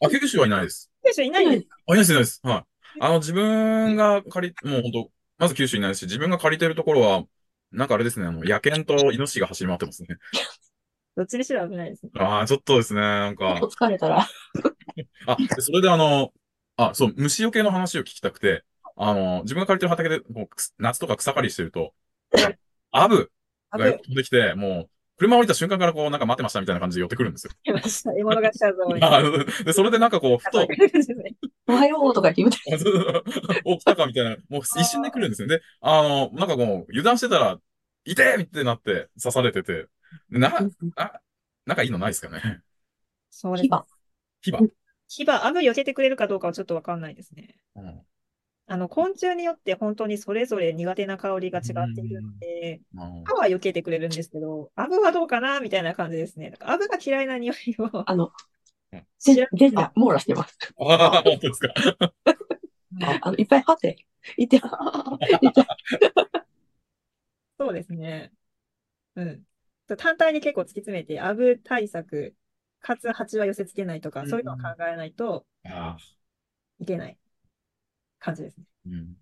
あ、九州はいないです。九州いないんです。あ、いないです、いないです。はい。あの、自分が借り、もう本当まず九州いないですし、自分が借りてるところは、なんかあれですね、あの、野犬とイノシシが走り回ってますね。[laughs] どっちにしろ危ないですね。ああ、ちょっとですね、なんか疲れたら。[laughs] あ、でそれであの、あ、そう、虫除けの話を聞きたくて、あの、自分が借りてる畑で、こう夏とか草刈りしてると、アブあが飛んできて、もう、車降りた瞬間からこう、なんか待ってましたみたいな感じで寄ってくるんですよ。来ました。獲物が来たぞ。あで、それでなんかこう、ふと、おはようとか言って言うて。お、来たかみたいな、もう一瞬で来るんですよね。で、あの、なんかこう、油断してたら、いてーってなって刺されてて、でな、あ、なんかいいのないですかね。そうですね。牙。うん。牙、アブ避けてくれるかどうかはちょっとわかんないですね。あの、昆虫によって本当にそれぞれ苦手な香りが違っているので、歯は避けてくれるんですけど、アブはどうかなみたいな感じですね。アブが嫌いな匂いをあのうん、で出た、網羅してます。あー、本当ですか。[laughs] ああの、いっぱいはって、いて、いて、そうですね。うん。単体に結構突き詰めて、アブ対策、かつ蜂は寄せ付けないとか、うんそういうのを考えないとあいけない感じですね。ーうん。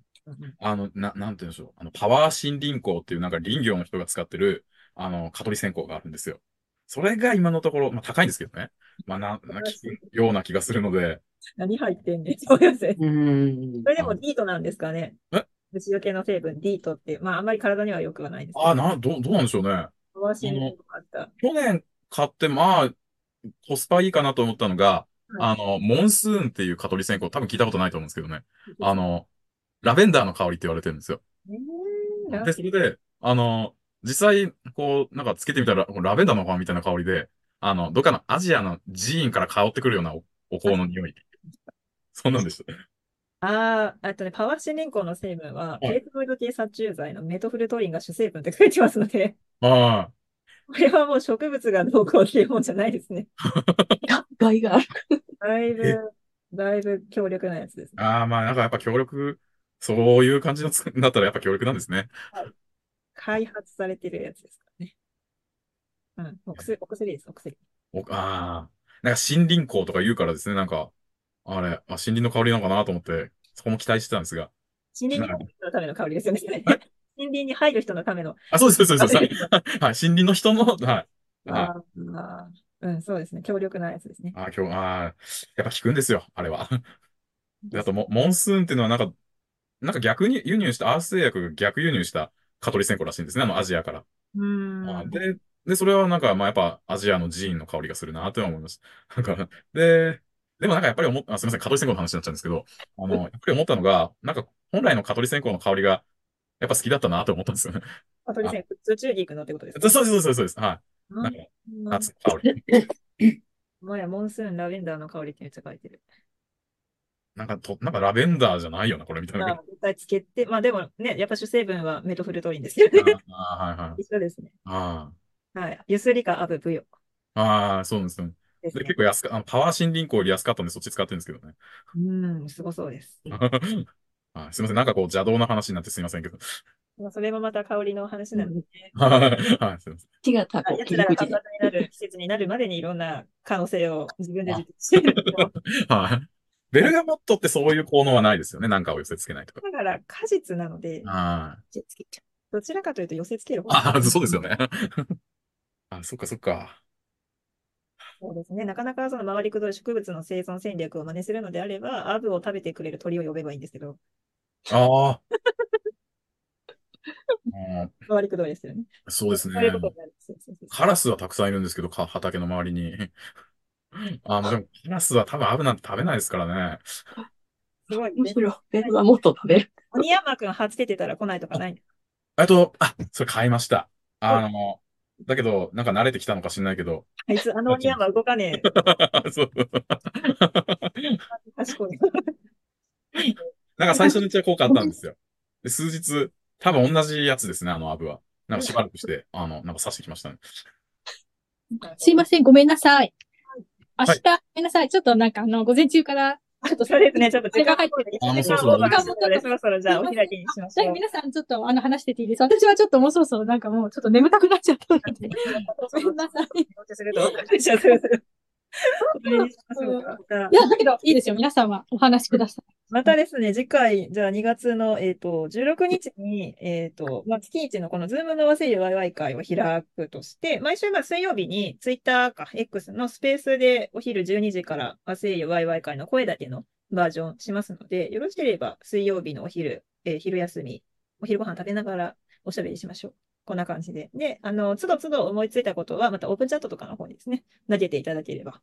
あの、な、なんて言うんでしょう。あの、パワー森林香っていうなんか林業の人が使ってる、あの、蚊取り線香があるんですよ。それが今のところ、まあ高いんですけどね。まあな、な、聞くような気がするので、何入ってんねん。[laughs] そうですね。うーんそ。れでもディートなんですかね。え？虫除けの成分、ディートって、まああんまり体には良くはないですけど。ああ、な、どう、どうなんでしょうね。パワーシンとかあった。去年買って、まあ、コスパいいかなと思ったのが、あの、モンスーンっていう蚊取り線香、多分聞いたことないと思うんですけどね。あの、ラベンダーの香りって言われてるんですよ。えー、で、それで、あの、実際、こう、なんかつけてみたら、ラベンダーの香みたいな香りで、あの、どっかのアジアの寺院から香ってくるようなおお香の匂い。[laughs] そんなんでした。ああ、あとね、パワーシンリンコの成分は、いペートロイド系殺虫剤のメトフルトリンが主成分って書いてますので、あこれはもう植物がどうこうっていうもんじゃないですね。が害がある。だいえぶ、だいぶ強力なやつですね。あ、ああ、まあなんかやっぱ協力、そういう感じのつだったらやっぱ協力なんですね。開発されてるやつですからね。うん、お薬、お薬です、お薬。おああ、なんか森林香とか言うからですね、なんか、あれ、あ、森林の香りなのかなと思って、そこも期待してたんですが。森林のための香りですよね。[laughs] 森林に入る人のための。あ、そうです、そうです、そうです。あはい、[laughs] はい森林の人の、はい。はい。あー、うん、そうですね。強力なやつですね。あー、今日、ああ、やっぱ効くんですよ、あれは。であと、モモンスーンっていうのはなんか、なんか逆に輸入した、アース製薬が逆輸入した蚊取り線香らしいんですね、あのアジアから。うーん。あで、で、それはなんか、まあやっぱアジアのジーンの香りがするなとは思います。[laughs] なんか、で、でもなんかやっぱり思っあ、すみません、蚊取り線香の話になっちゃうんですけど、あの、やっぱり思ったのが、なんか本来の蚊取り線香の香りが、やっぱ好きだったなと思ったんですよね。蚊取り線香、宇宙に行くのってことですか？そうそうです、そうです。はい。うんなん夏の香り。[laughs] もや、モンスーン、ラベンダーの香りってめっちゃ書いてる。なんかと、なんかラベンダーじゃないよな、これみたいな。まあ、絶対つけて、まあでもね、やっぱ主成分はメトフルトリンですよね。ああ、はいはい。一緒ですね。あはい。ゆすりかアブブヨあ、ああ、そうですね。で、ね。結構安か、あのパワー森林香より安かったんで、そっち使ってるんですけどね。うん、すごそうです。[laughs] はい、すみません。なんかこう邪道な話になってすみませんけど。まあ、それもまた香りの話なんでね。はい、すみません。違った、こう、奴らが。活発になる季節になるまでにいろんな可能性を自分で実現してる。[laughs] はい。ベルガモットってそういう効能はないですよね。なんかを寄せ付けないとか。だから果実なので、はい。どちらかというと寄せ付ける方ああ、そうですよね。[laughs] あ、そっかそっか。そうですね。なかなかその回りくどい植物の生存戦略を真似するのであれば、アブを食べてくれる鳥を呼べばいいんですけど、ああ。う [laughs] ん回りくどいですよね。そうですねそういうことになるそうそうそうカラスはたくさんいるんですけど、か畑の周りに。[laughs] あの、でも、カラスは多分アブなんて食べないですからね。すごい、う。むしろ、ベルはもっと食べる。鬼山くん初出てたら来ないとかないえっと、あ、それ買いました。あの、だけど、なんか慣れてきたのか知んないけど。あいつ、あの鬼山動かねえ。[laughs] そう。賢い。なんか最初のうちは効果あったんですよ。で、数日、多分同じやつですね、あのアブは。なんかしばらくして、あの、なんか刺してきましたね。すいません、ごめんなさい。明はい日、ごめんなさい。ちょっとなんか、あの、午前中から、ちょっとそうですね、ちょっと時間入ってる。あもう時そろそろそろそろじゃあお開きにしましはい、ょう。皆さんちょっとあの話してていいです私はちょっともうそろそろなんかもうちょっと眠たくなっちゃったので。[laughs] ごめんなさい。[laughs] いお手するとお願いします。それにしましょうかじゃあや、だけどいいですよ。皆さんはお話しください。またですね、次回、じゃあ2月の、えっと、16日に、えっと、まあ、月一のこのズームの和精油ワイワイ会を開くとして、毎週まあ水曜日にツイッターか X のスペースでお昼12時から和精油ワイワイ会の声だけのバージョンしますので、よろしければ水曜日のお昼、えー昼休み、お昼ご飯食べながらおしゃべりしましょう。こんな感じで。で、あの、つどつど思いついたことは、またオープンチャットとかの方にですね、投げていただければ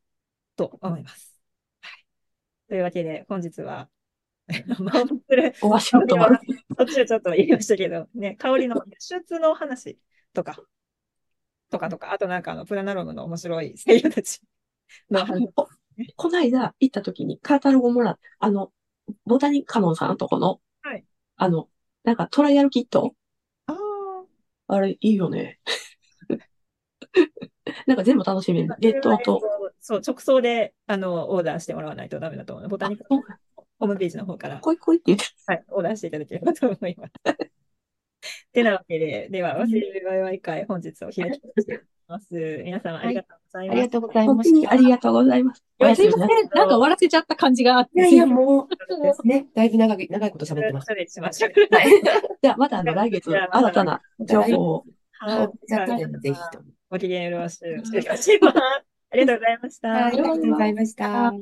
と思います。はい。というわけで、本日は、[laughs] まあ、面白いおわしようと思う。途中ちょっと言いましたけど、ね、香りの輸出の話とか、とかとか、あとなんかあの、プラナロムの面白い声優たちの話。ここの間行った時にカタログもらっあの、ボタニカモンさんのとこの、はいあの、なんかトライアルキットあれいいよね。[laughs] なんか全部楽しめる。冷凍と。そう、直送で、あの、オーダーしてもらわないとダメだと思うので。ボタニカそうホームページの方から、こいこいって言って。はい、オーダーしていただければと思います。てなわけで、では、忘れるワイワイ会、本日を開きます。皆様ありがとうございます。ありがとうござい本当ました。にありがとうございます。すみなさい。なんか終わらせちゃった感じがあって。いやいや、もう、そうね、だいぶ長い、長いこと喋ってます。しました。はい。じゃあまたあの来月新たな情報を。はい。チャットでもぜひと。ご機嫌よろしくお願いします。ありがとうございました。はい、ありがとうございました。